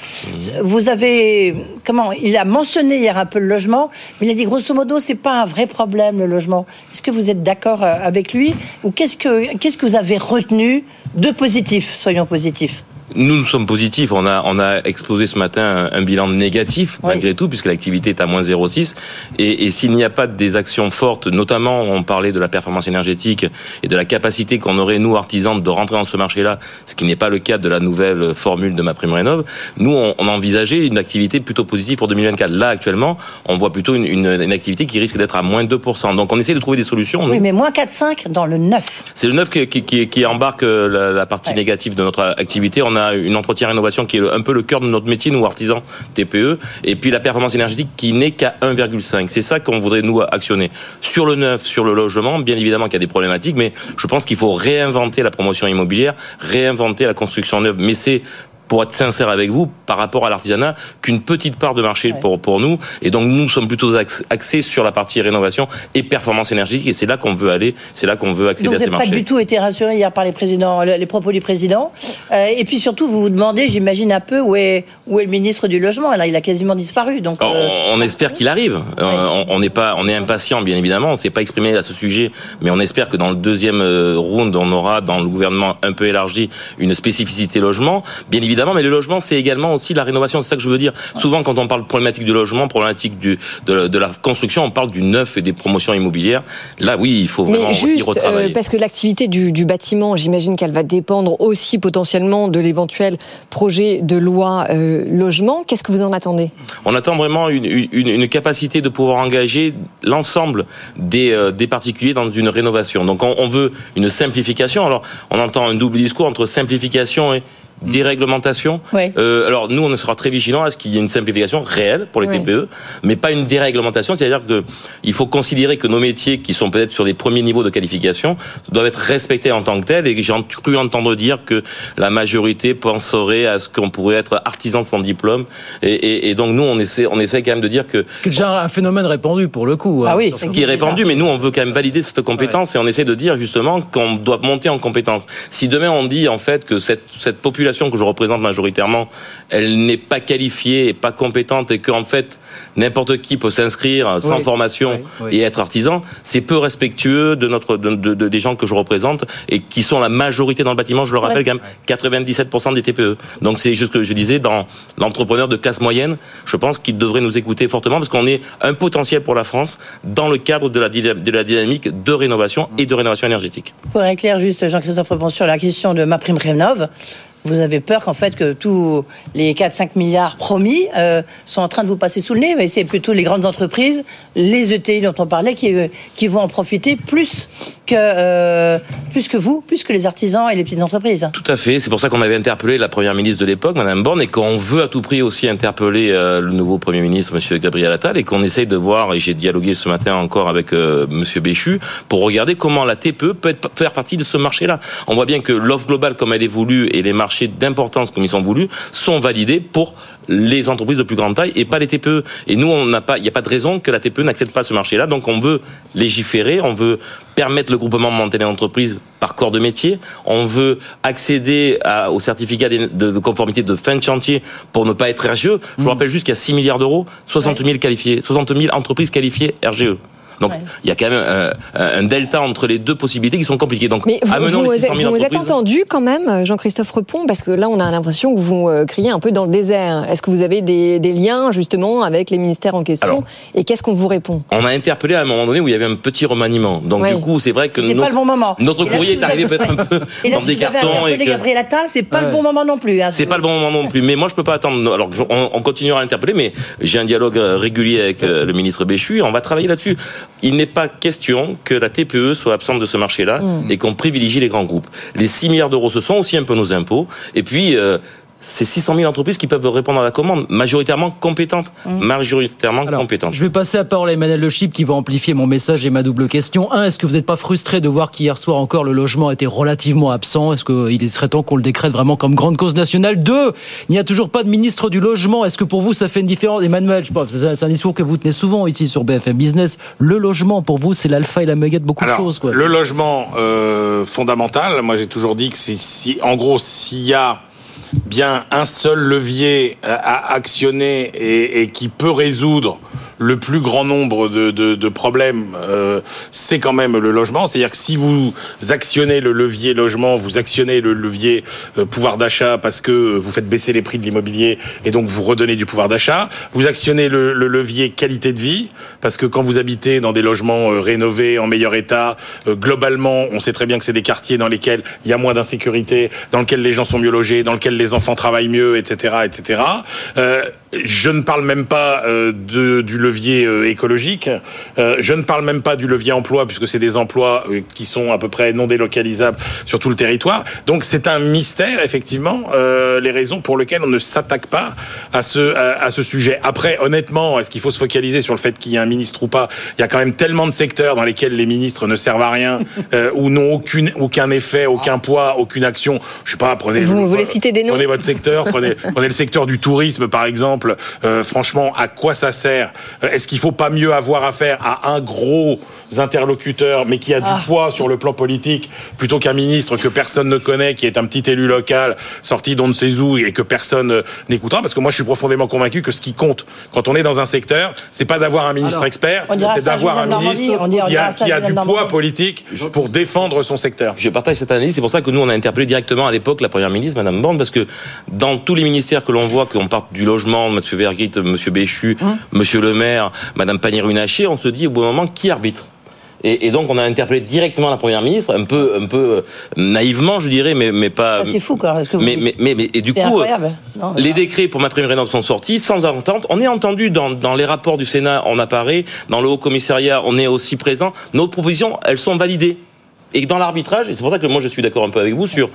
Speaker 2: Vous avez comment Il a mentionné hier un peu le logement, mais il a dit grosso modo, c'est pas un vrai problème le logement. Est-ce que vous êtes d'accord euh, avec lui? Ou qu'est-ce que qu'est-ce que vous avez retenu de positif? Soyons positifs.
Speaker 13: Nous, nous sommes positifs. On a, on a exposé ce matin un, un bilan négatif,
Speaker 2: Oui.
Speaker 13: malgré tout, puisque l'activité est à moins 0,6. Et, et s'il n'y a pas des actions fortes, notamment, on parlait de la performance énergétique et de la capacité qu'on aurait, nous, artisans, de rentrer dans ce marché-là, ce qui n'est pas le cas de la nouvelle formule de ma prime rénov. Nous, on, on envisageait une activité plutôt positive pour 2024. Là, actuellement, on voit plutôt une, une, une activité qui risque d'être à moins 2%. Donc, on essaie de trouver des solutions.
Speaker 2: Oui, mais moins 4,5 dans le neuf.
Speaker 13: C'est le neuf qui, qui, qui, qui embarque euh, la, la partie négative de notre activité. On a une entretien rénovation qui est un peu le cœur de notre métier, nous artisans TPE, et puis la performance énergétique qui n'est qu'à 1,5. C'est ça qu'on voudrait nous actionner. Sur le neuf, sur le logement, bien évidemment qu'il y a des problématiques, mais je pense qu'il faut réinventer la promotion immobilière, réinventer la construction neuve. Mais c'est pour être sincère avec vous, par rapport à l'artisanat, qu'une petite part de marché pour, pour nous. Et donc, nous sommes plutôt ax- axés sur la partie rénovation et performance énergétique. Et c'est là qu'on veut aller, c'est là qu'on veut accéder
Speaker 2: Donc
Speaker 13: à
Speaker 2: vous
Speaker 13: ces
Speaker 2: n'êtes pas
Speaker 13: marchés.
Speaker 2: du tout été rassuré hier par les présidents, le- les propos du président. Euh, et puis surtout, vous vous demandez, j'imagine un peu, où est, où est le ministre du logement Là, il a quasiment disparu. Donc,
Speaker 13: Alors,
Speaker 2: euh,
Speaker 13: on, espère qu'il arrive. Euh, on- on n'est pas, on est impatient, bien évidemment. On s'est pas exprimé à ce sujet, mais on espère que dans le deuxième round, on aura dans le gouvernement un peu élargi une spécificité logement. Bien évidemment. Évidemment, mais le logement, c'est également aussi la rénovation. C'est ça que je veux dire. Souvent, quand on parle de problématique du logement, problématique du, de, de la construction, on parle du neuf et des promotions immobilières. Là, oui, il faut vraiment
Speaker 3: Mais
Speaker 13: y
Speaker 3: juste,
Speaker 13: retravailler.
Speaker 3: euh, parce que l'activité du, du bâtiment, j'imagine qu'elle va dépendre aussi potentiellement de l'éventuel projet de loi euh, logement. Qu'est-ce que vous en attendez?
Speaker 13: On attend vraiment une, une, une capacité de pouvoir engager l'ensemble des, euh, des particuliers dans une rénovation. Donc on, on veut une simplification. Alors on entend un double discours entre simplification et déréglementation.
Speaker 2: Oui.
Speaker 13: Euh, alors nous, on sera très vigilants à ce qu'il y ait une simplification réelle pour les
Speaker 3: Oui.
Speaker 13: TPE, mais pas une déréglementation. C'est-à-dire que il faut considérer que nos métiers, qui sont peut-être sur des premiers niveaux de qualification, doivent être respectés en tant que tels. Et j'ai cru entendre dire que la majorité penserait à ce qu'on pourrait être artisan sans diplôme. Et, et, et donc nous, on essaie, on essaie quand même de dire que
Speaker 1: Ce qui est déjà un phénomène répandu pour le coup.
Speaker 2: Ah
Speaker 1: hein,
Speaker 2: oui,
Speaker 1: ce-
Speaker 13: qui est répandu, mais nous, on veut quand même valider cette compétence et on essaie de dire justement qu'on doit monter en compétence. Si demain on dit en fait que cette, cette population que je représente majoritairement, elle n'est pas qualifiée et pas compétente et qu'en fait n'importe qui peut s'inscrire sans
Speaker 1: Oui.
Speaker 13: formation
Speaker 1: Oui, oui.
Speaker 13: et être artisan, c'est peu respectueux de notre de, de- de- des gens que je représente et qui sont la majorité dans le bâtiment. Je le rappelle quand même, 97% des TPE. Donc c'est juste ce que je disais dans l'entrepreneur de classe moyenne. Je pense qu'il devrait nous écouter fortement parce qu'on est un potentiel pour la France dans le cadre de la, dyna- de la dynamique de rénovation et de rénovation énergétique.
Speaker 2: Pour éclairer juste Jean-Christophe Repon sur la question de ma prime Rénov, vous avez peur qu'en fait que tous les 4-5 milliards promis euh, sont en train de vous passer sous le nez, mais c'est plutôt les grandes entreprises, les ETI dont on parlait, qui, euh, qui vont en profiter plus que, euh, plus que vous, plus que les artisans et les petites entreprises.
Speaker 13: Tout à fait. C'est pour ça qu'on avait interpellé la première ministre de l'époque, Madame Borne, et qu'on veut à tout prix aussi interpeller le nouveau premier ministre, Monsieur Gabriel Attal, et qu'on essaye de voir. Et j'ai dialogué ce matin encore avec Monsieur Béchu pour regarder comment la TPE peut faire partie de ce marché-là. On voit bien que l'offre globale, comme elle évolue, et les marchés d'importance comme ils sont voulus, sont validés pour les entreprises de plus grande taille et pas les TPE. Et nous, on n'a pas, il n'y a pas de raison que la TPE n'accède pas à ce marché-là. Donc, on veut légiférer, on veut permettre le groupement momentané d'entreprise par corps de métier. On veut accéder à- au certificat de, de- de conformité de fin de chantier pour ne pas être RGE. Je vous rappelle juste qu'il y a 6 milliards d'euros, 60 000 qualifiés, 60 000 entreprises qualifiées RGE. Donc, il y a quand même un, un delta entre les deux possibilités qui sont compliquées. Donc,
Speaker 3: Mais vous,
Speaker 13: amenons
Speaker 3: vous,
Speaker 13: les 600
Speaker 3: vous
Speaker 13: 000
Speaker 3: vous êtes entendu quand même, Jean-Christophe Repon, parce que là, on a l'impression que vous euh, criez un peu dans le désert. Est-ce que vous avez des, des liens justement avec les ministères en question
Speaker 13: Alors.
Speaker 3: Et qu'est-ce qu'on vous répond
Speaker 13: On a interpellé à un moment donné où il y avait un petit remaniement. Donc, du coup, c'est vrai que notre,
Speaker 2: pas le bon moment.
Speaker 13: notre
Speaker 2: Et là,
Speaker 13: courrier
Speaker 2: si
Speaker 13: est arrivé
Speaker 2: avez-
Speaker 13: peut-être un peu (laughs)
Speaker 2: Et là,
Speaker 13: dans
Speaker 2: si
Speaker 13: des
Speaker 2: vous avez
Speaker 13: cartons. et
Speaker 2: interpellé
Speaker 13: que-
Speaker 2: Gabriel Attal, c'est pas
Speaker 1: Ouais.
Speaker 2: le bon moment non plus. hein.
Speaker 13: C'est pas le bon moment non plus. Mais moi, je peux pas attendre. Alors, on, on continuera à l'interpeller, mais j'ai un dialogue euh, régulier avec euh, le ministre Béchu et on va travailler là-dessus. Il n'est pas question que la TPE soit absente de ce marché-là
Speaker 3: Mm.
Speaker 13: et qu'on privilégie les grands groupes. Les 6 milliards d'euros, ce sont aussi un peu nos impôts. Et puis, euh, c'est 600 000 entreprises qui peuvent répondre à la commande, majoritairement compétentes. Majoritairement
Speaker 1: Alors,
Speaker 13: compétentes.
Speaker 1: Je vais passer la parole à Emmanuel Le Chip qui va amplifier mon message et ma double question. Un, est-ce que vous n'êtes pas frustré de voir qu'hier soir encore le logement était relativement absent? Est-ce qu'il serait temps qu'on le décrète vraiment comme grande cause nationale? Deux, il n'y a toujours pas de ministre du logement. Est-ce que pour vous ça fait une différence? Emmanuel, je pense, c'est c'est un discours que vous tenez souvent ici sur BFM Business. Le logement, pour vous, c'est l'alpha et la méga de beaucoup
Speaker 12: Alors,
Speaker 1: de choses. Quoi.
Speaker 12: le logement euh, fondamental, moi j'ai toujours dit que c'est si, en gros, s'il y a bien un seul levier à, actionner et qui peut résoudre le plus grand nombre de, de, de problèmes, euh, c'est quand même le logement. C'est-à-dire que si vous actionnez le levier logement, vous actionnez le levier euh, pouvoir d'achat parce que vous faites baisser les prix de l'immobilier et donc vous redonnez du pouvoir d'achat. Vous actionnez le, le levier qualité de vie parce que quand vous habitez dans des logements euh, rénovés en meilleur état, euh, globalement, on sait très bien que c'est des quartiers dans lesquels il y a moins d'insécurité, dans lesquels les gens sont mieux logés, dans lesquels les enfants travaillent mieux, etc., etc. Je ne parle même pas euh, de, du levier euh, écologique. Euh, je ne parle même pas du levier emploi, puisque c'est des emplois qui sont à peu près non délocalisables sur tout le territoire. Donc c'est un mystère, effectivement, les raisons pour lesquelles on ne s'attaque pas à ce, à, à ce sujet. Après, honnêtement, est-ce qu'il faut se focaliser sur le fait qu'il y a un ministre ou pas? Il y a quand même tellement de secteurs dans lesquels les ministres ne servent à rien (laughs) ou n'ont aucune, aucun effet, aucun poids, aucune action. Je sais pas, prenez...
Speaker 3: Vous voulez citer des noms?
Speaker 12: Prenez votre secteur, prenez, prenez le secteur du tourisme par exemple. Euh, franchement, à quoi ça sert euh, est-ce qu'il faut pas mieux avoir affaire à un gros interlocuteur, mais qui a
Speaker 2: Ah.
Speaker 12: du poids sur le plan politique, plutôt qu'un ministre que personne ne connaît, qui est un petit élu local, sorti d'on ne sait où, et que personne euh, n'écoutera? Parce que moi, je suis profondément convaincu que ce qui compte quand on est dans un secteur, c'est pas d'avoir un ministre
Speaker 2: Alors,
Speaker 12: expert, c'est d'avoir un ministre
Speaker 2: on dira- on
Speaker 12: qui a, qui du poids politique pour défendre son secteur.
Speaker 13: Je partage cette analyse. C'est pour ça que nous, on a interpellé directement à l'époque la première ministre, Madame Borne, parce que dans tous les ministères que l'on voit, qu'on parte du logement, Monsieur Vergrit, Monsieur Béchu, Monsieur Le Maire, Madame Pannier-Runacher, on se dit au bout d'un moment qui arbitre? Et, et donc on a interpellé directement la première ministre, un peu, un peu euh, naïvement, je dirais, mais, mais pas.
Speaker 2: Ah, c'est fou, quoi. Parce que vous-
Speaker 13: mais, mais, mais, mais- et du coup, euh,
Speaker 2: incroyable. Non,
Speaker 13: les décrets pour ma prime rénov sont sortis sans entente. On est entendu dans, dans les rapports du Sénat, on apparaît. Dans le Haut Commissariat, on est aussi présent. Nos propositions, elles sont validées. Et dans l'arbitrage, et c'est pour ça que moi je suis d'accord un peu avec vous sur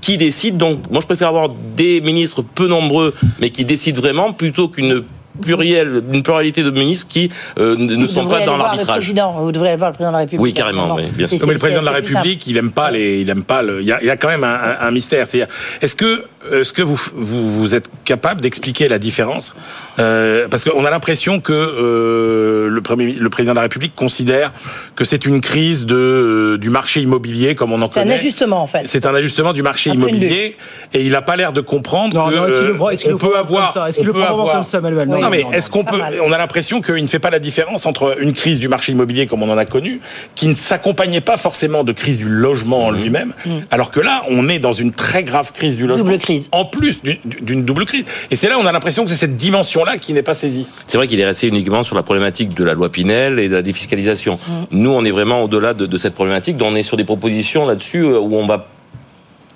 Speaker 13: qui décide. Donc, moi je préfère avoir des ministres peu nombreux, mais qui décident vraiment, plutôt qu'une plurielle, une pluralité de ministres qui euh, ne
Speaker 2: Vous
Speaker 13: sont pas dans
Speaker 2: aller voir le
Speaker 13: l'arbitrage.
Speaker 2: président, Vous devriez aller voir le président de la République.
Speaker 13: Oui, carrément, oui, bien sûr.
Speaker 12: Non, mais le président de la. République, il aime pas les, il aime pas le. Il y a, il y a quand même un, un- un mystère. C'est-à-dire, est-ce que, est-ce que vous, vous, vous êtes capable d'expliquer la différence? Euh, Parce qu'on a l'impression que euh, le premier, le président de la République considère que c'est une crise de euh, du marché immobilier comme on en
Speaker 2: C'est un
Speaker 12: connaît.
Speaker 2: ajustement, en fait.
Speaker 12: C'est un ajustement du marché immobilier et il n'a pas l'air de comprendre
Speaker 1: Non,
Speaker 12: que
Speaker 1: non, est-ce qu'il le
Speaker 12: euh,
Speaker 1: voit- est-ce qu'il
Speaker 12: on
Speaker 1: le
Speaker 12: peut avoir.
Speaker 1: comme ça? Est-ce qu'il le prend
Speaker 12: avoir-
Speaker 1: comme ça, Manuel
Speaker 12: Non,
Speaker 1: Non,
Speaker 12: mais
Speaker 1: non,
Speaker 12: est-ce qu'on peut
Speaker 2: mal.
Speaker 12: On a l'impression qu'il ne fait pas la différence entre une crise du marché immobilier comme on en a connu, qui ne s'accompagnait pas forcément de crise du logement en lui-même, alors que là, on est dans une très grave crise du logement.
Speaker 2: Double crise.
Speaker 12: En plus d'une- double crise. Et c'est là où on a l'impression que c'est cette dimension-là qui n'est pas saisie.
Speaker 13: C'est vrai qu'il est resté uniquement sur la problématique de la loi Pinel et de la défiscalisation. Nous, on est vraiment au-delà de, de cette problématique. On est sur des propositions là-dessus euh, où on va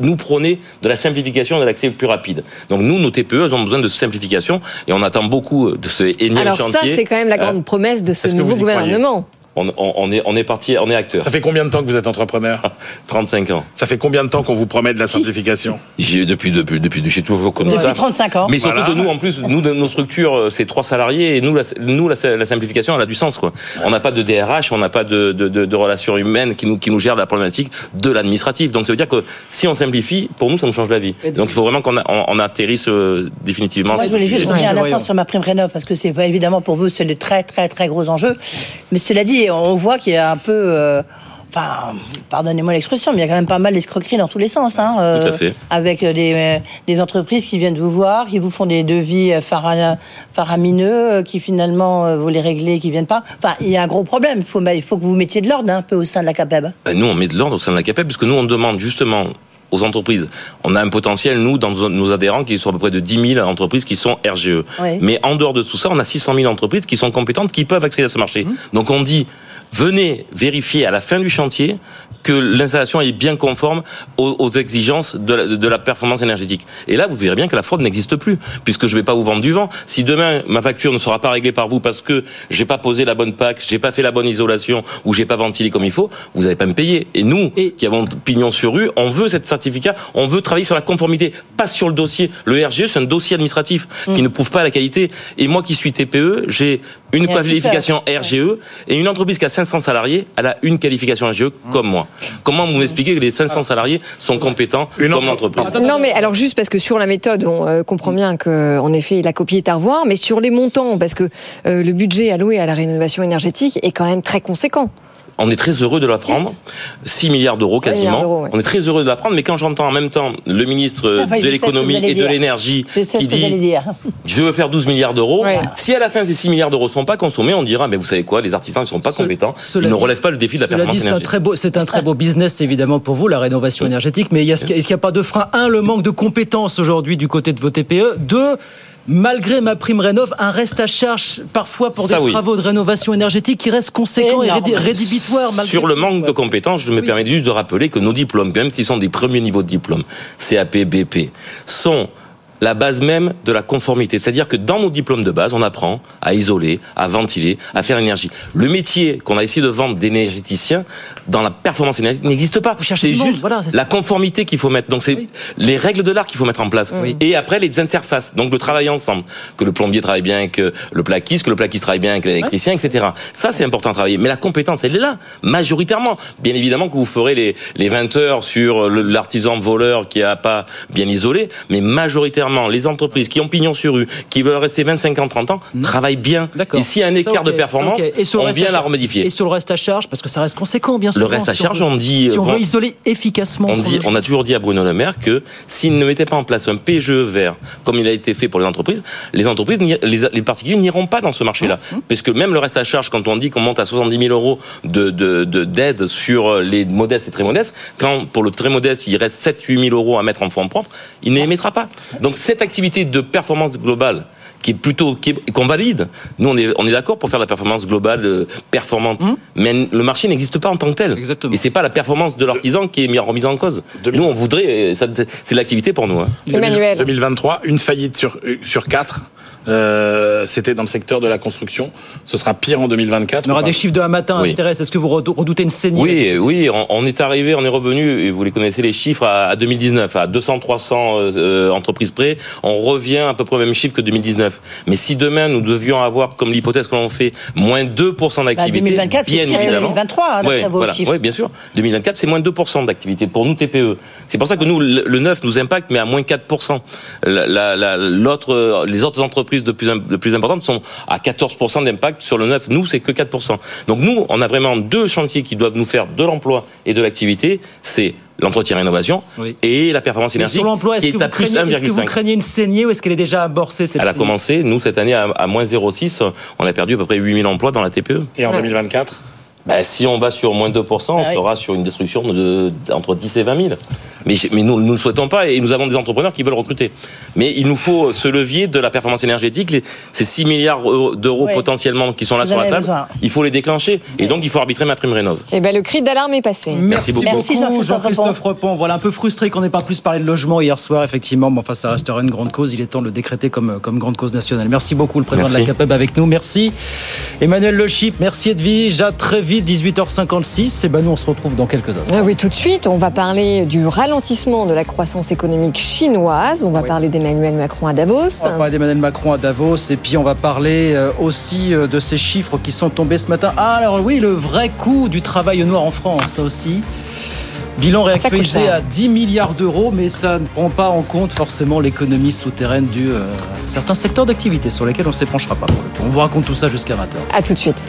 Speaker 13: nous prôner de la simplification et de l'accès plus rapide. Donc nous, nos TPE, elles ont besoin de simplification et on attend beaucoup de ce énième
Speaker 3: Alors ça,
Speaker 13: chantier.
Speaker 3: c'est quand même la grande
Speaker 13: Euh,
Speaker 3: promesse de ce nouveau gouvernement.
Speaker 13: On, on- on est, on est parti, on est acteur.
Speaker 12: Ça fait combien de temps que vous êtes entrepreneur
Speaker 13: 35 ans.
Speaker 12: Ça fait combien de temps qu'on vous promet de la simplification
Speaker 13: J'ai depuis depuis depuis j'ai toujours comme
Speaker 2: Depuis
Speaker 13: ça.
Speaker 2: 35 ans.
Speaker 13: Mais surtout
Speaker 12: Voilà.
Speaker 13: que nous, en plus, nous, de nos structures, euh, c'est trois salariés et nous, la, nous, la, la simplification, elle a du sens, quoi. On n'a pas de DRH, on n'a pas de, de, de, de relations humaines qui nous, qui nous gèrent la problématique de l'administratif. Donc, ça veut dire que si on simplifie, pour nous, ça nous change la vie. Donc, il faut vraiment qu'on a- on, on atterrisse euh, définitivement.
Speaker 2: Moi, je voulais juste revenir un instant sur ma prime rénov parce que c'est évidemment pour vous, c'est le très très très gros enjeu. Mais cela dit, on voit qu'il y a un peu, euh, enfin, pardonnez-moi l'expression, mais il y a quand même pas mal d'escroqueries dans tous les sens. Hein, euh,
Speaker 13: Tout à fait.
Speaker 2: Avec des, euh, des entreprises qui viennent vous voir, qui vous font des devis euh, fara- faramineux, euh, qui finalement euh, vous les réglez, qui viennent pas. Enfin, il y a un gros problème. Il faut, il faut que vous mettiez de l'ordre hein, un peu au sein de la CAPEB.
Speaker 13: Ben, nous, on met de l'ordre au sein de la CAPEB, puisque nous, on demande justement aux entreprises. On a un potentiel, nous, dans nos adhérents, qui sont à peu près de 10 000 entreprises qui sont RGE.
Speaker 2: Oui.
Speaker 13: Mais en dehors de tout ça, on a 600 000 entreprises qui sont compétentes, qui peuvent accéder à ce marché. Donc on dit, venez vérifier à la fin du chantier que l'installation est bien conforme aux, aux exigences de la, de la performance énergétique. Et là, vous verrez bien que la fraude n'existe plus, puisque je ne vais pas vous vendre du vent. Si demain ma facture ne sera pas réglée par vous parce que j'ai pas posé la bonne PAC, j'ai pas fait la bonne isolation ou j'ai pas ventilé comme il faut, vous n'allez pas me payer. Et nous, qui avons pignon sur rue, on veut cet certificat, on veut travailler sur la conformité, pas sur le dossier. Le RGE, c'est un dossier administratif qui ne prouve pas la qualité. Et moi qui suis TPE, j'ai une qualification RGE et une entreprise qui a 500 salariés, elle a une qualification RGE comme moi. Comment vous m'expliquez que les 500 salariés sont compétents comme l'entreprise?
Speaker 3: Non, mais alors juste parce que sur la méthode, on euh, comprend bien que en effet la copie est à revoir, mais sur les montants, parce que euh, le budget alloué à la rénovation énergétique est quand même très conséquent.
Speaker 13: On est très heureux de la prendre. 6 milliards d'euros
Speaker 3: 6 milliards
Speaker 13: quasiment.
Speaker 3: ouais.
Speaker 13: On est très heureux de la prendre, mais quand j'entends en même temps le ministre
Speaker 2: Ah,
Speaker 13: de l'économie et de l'énergie qui dit
Speaker 2: dire.
Speaker 13: je veux faire 12 milliards d'euros,
Speaker 2: Ouais.
Speaker 13: si à la fin ces 6 milliards d'euros sont pas consommés, on dira mais vous savez quoi, les artisans ne sont pas
Speaker 1: Ce-
Speaker 13: compétents, ils ne relèvent pas le défi de la performance
Speaker 1: c'est un
Speaker 13: énergétique.
Speaker 1: très beau, c'est un très beau business évidemment pour vous, la rénovation énergétique. Mais est-ce qu'il n'y a pas de frein Un, le manque de compétences aujourd'hui du côté de vos TPE. Deux. Malgré ma prime rénov, un reste à charge parfois pour
Speaker 13: Ça,
Speaker 1: des
Speaker 13: oui.
Speaker 1: travaux de rénovation énergétique qui reste conséquent et
Speaker 2: Énorme.
Speaker 1: rédhibitoire. malgré
Speaker 13: Sur le manque de compétences, je me permets juste de rappeler que nos diplômes, même s'ils sont des premiers niveaux de diplôme, CAP, BP, sont la base même de la conformité. C'est-à-dire que dans nos diplômes de base, on apprend à isoler, à ventiler, à faire l'énergie. Le métier qu'on a essayé de vendre d'énergéticien dans la performance énergétique n'existe pas. C'est
Speaker 1: monde,
Speaker 13: juste
Speaker 1: voilà,
Speaker 13: la conformité qu'il faut mettre. Donc c'est les règles de l'art qu'il faut mettre en place. Et après les interfaces. Donc le travail ensemble. Que le plombier travaille bien avec euh, le plaquiste, que le plaquiste travaille bien avec l'électricien, etc. Ça c'est important à travailler. Mais la compétence, elle est là, majoritairement. Bien évidemment que vous ferez les, les 20 heures sur l'artisan voleur qui a pas bien isolé, mais majoritairement majoritairement, les entreprises qui ont pignon sur rue, qui veulent rester 25 ans, 30 ans, travaillent bien. Et s'il y a un écart de performance.
Speaker 1: Et
Speaker 13: on vient la remodifier.
Speaker 1: Et sur le reste à charge, parce que ça reste conséquent, bien sûr.
Speaker 13: Le reste à charge, on dit,
Speaker 1: Si on
Speaker 13: bon,
Speaker 1: veut isoler efficacement
Speaker 13: On, dit, on a toujours dit à Bruno Le Maire que s'il ne mettait pas en place un PGE vert, comme il a été fait pour les entreprises, les entreprises, les, les particuliers n'iront pas dans ce marché-là.
Speaker 1: Mmh.
Speaker 13: Parce que même le reste à charge, quand on dit qu'on monte à 70 000 euros de, de, de- d'aide sur les modestes et très modestes, quand pour le très modeste, il reste 7-8 000 euros à mettre en fonds propres, il ne les mettra pas. Donc cette activité de performance globale, qui est plutôt qui est- qu'on valide. Nous, on est, on est d'accord pour faire la performance globale euh, performante,
Speaker 1: Mmh.
Speaker 13: mais le marché n'existe pas en tant que tel. Et c'est pas la performance de l'artisan qui est mise en remise en cause. Nous, on voudrait, euh, c'est l'activité pour nous. hein.
Speaker 12: 2023, une faillite sur, euh, sur quatre. Euh, C'était dans le secteur de la construction. Ce sera pire en 2024.
Speaker 1: On aura
Speaker 12: Enfin,
Speaker 1: des chiffres de un matin,
Speaker 13: Oui.
Speaker 1: Est-ce que vous redou- redoutez une saignée
Speaker 13: Oui, oui, on, on est arrivé, on est revenu, et vous les connaissez les chiffres, à, à 2019, à 200-300 euh, euh, entreprises près. On revient à peu près au même chiffre que 2019. Mais si demain nous devions avoir, comme l'hypothèse que l'on fait, moins 2% d'activité,
Speaker 2: 2024, c'est
Speaker 13: bien
Speaker 2: pire que
Speaker 13: évidemment.
Speaker 2: 2023, hein, d'après
Speaker 13: Ouais,
Speaker 2: vos
Speaker 13: voilà.
Speaker 2: chiffres.
Speaker 13: Ouais, bien sûr. 2024, c'est moins 2% d'activité pour nous TPE. C'est pour ça que nous, le le neuf nous impacte, mais à moins 4%. La- la- la- l'autre, euh, les autres entreprises de plus, de plus importantes sont à 14% d'impact sur le neuf. Nous, c'est que 4%. Donc nous, on a vraiment deux chantiers qui doivent nous faire de l'emploi et de l'activité. C'est l'entretien rénovation et la performance énergétique
Speaker 1: sur l'emploi, est-ce que,
Speaker 13: est à
Speaker 1: vous
Speaker 13: plus
Speaker 1: craignez, est-ce que vous
Speaker 13: 1,5.
Speaker 1: craignez une saignée ou est-ce qu'elle est déjà amorcée cette
Speaker 13: Elle a commencé, nous, cette année, à, à moins 0,6. On a perdu à peu près 8000 emplois dans la TPE.
Speaker 12: Et en 2024
Speaker 13: ben, Si on va sur moins 2%, on
Speaker 2: Ah oui.
Speaker 13: sera sur une destruction de, entre 10 et 20 000. Mais, mais nous ne le souhaitons pas et nous avons des entrepreneurs qui veulent recruter. Mais il nous faut ce levier de la performance énergétique, les- ces 6 milliards d'euros
Speaker 3: Oui.
Speaker 13: potentiellement qui sont là
Speaker 3: Vous
Speaker 13: sur la table.
Speaker 3: besoin.
Speaker 13: Il faut les déclencher. Et donc, il faut arbitrer ma prime rénov.
Speaker 3: Eh ben, le cri d'alarme est passé.
Speaker 13: Merci beaucoup.
Speaker 1: Merci
Speaker 2: Jean-Christophe
Speaker 1: Jean-Christophe Repon. Voilà, un peu frustré qu'on n'ait pas plus parlé de logement hier soir, effectivement. Mais enfin, ça restera une grande cause. Il est temps de le décréter comme, comme grande cause nationale. Merci beaucoup, le président de la. CAPEB avec nous. Merci. Emmanuel Le Chip, merci Edwige. À très vite, 18h56. Et ben, nous, on se retrouve dans quelques instants.
Speaker 3: Ah oui, tout de suite, on va parler du ralentissement de la croissance économique chinoise. On va parler d'Emmanuel Macron à Davos.
Speaker 1: On va parler d'Emmanuel Macron à Davos et puis on va parler euh, aussi euh, de ces chiffres qui sont tombés ce matin. Ah alors oui, le vrai coût du travail noir en France, ça aussi. Bilan réactualisé à 10 milliards d'euros, mais ça ne prend pas en compte forcément l'économie souterraine du euh, certains secteurs d'activité sur lesquels on ne s'épanchera pas pour le coup. On vous raconte tout ça jusqu'à 20h.
Speaker 3: À tout de suite.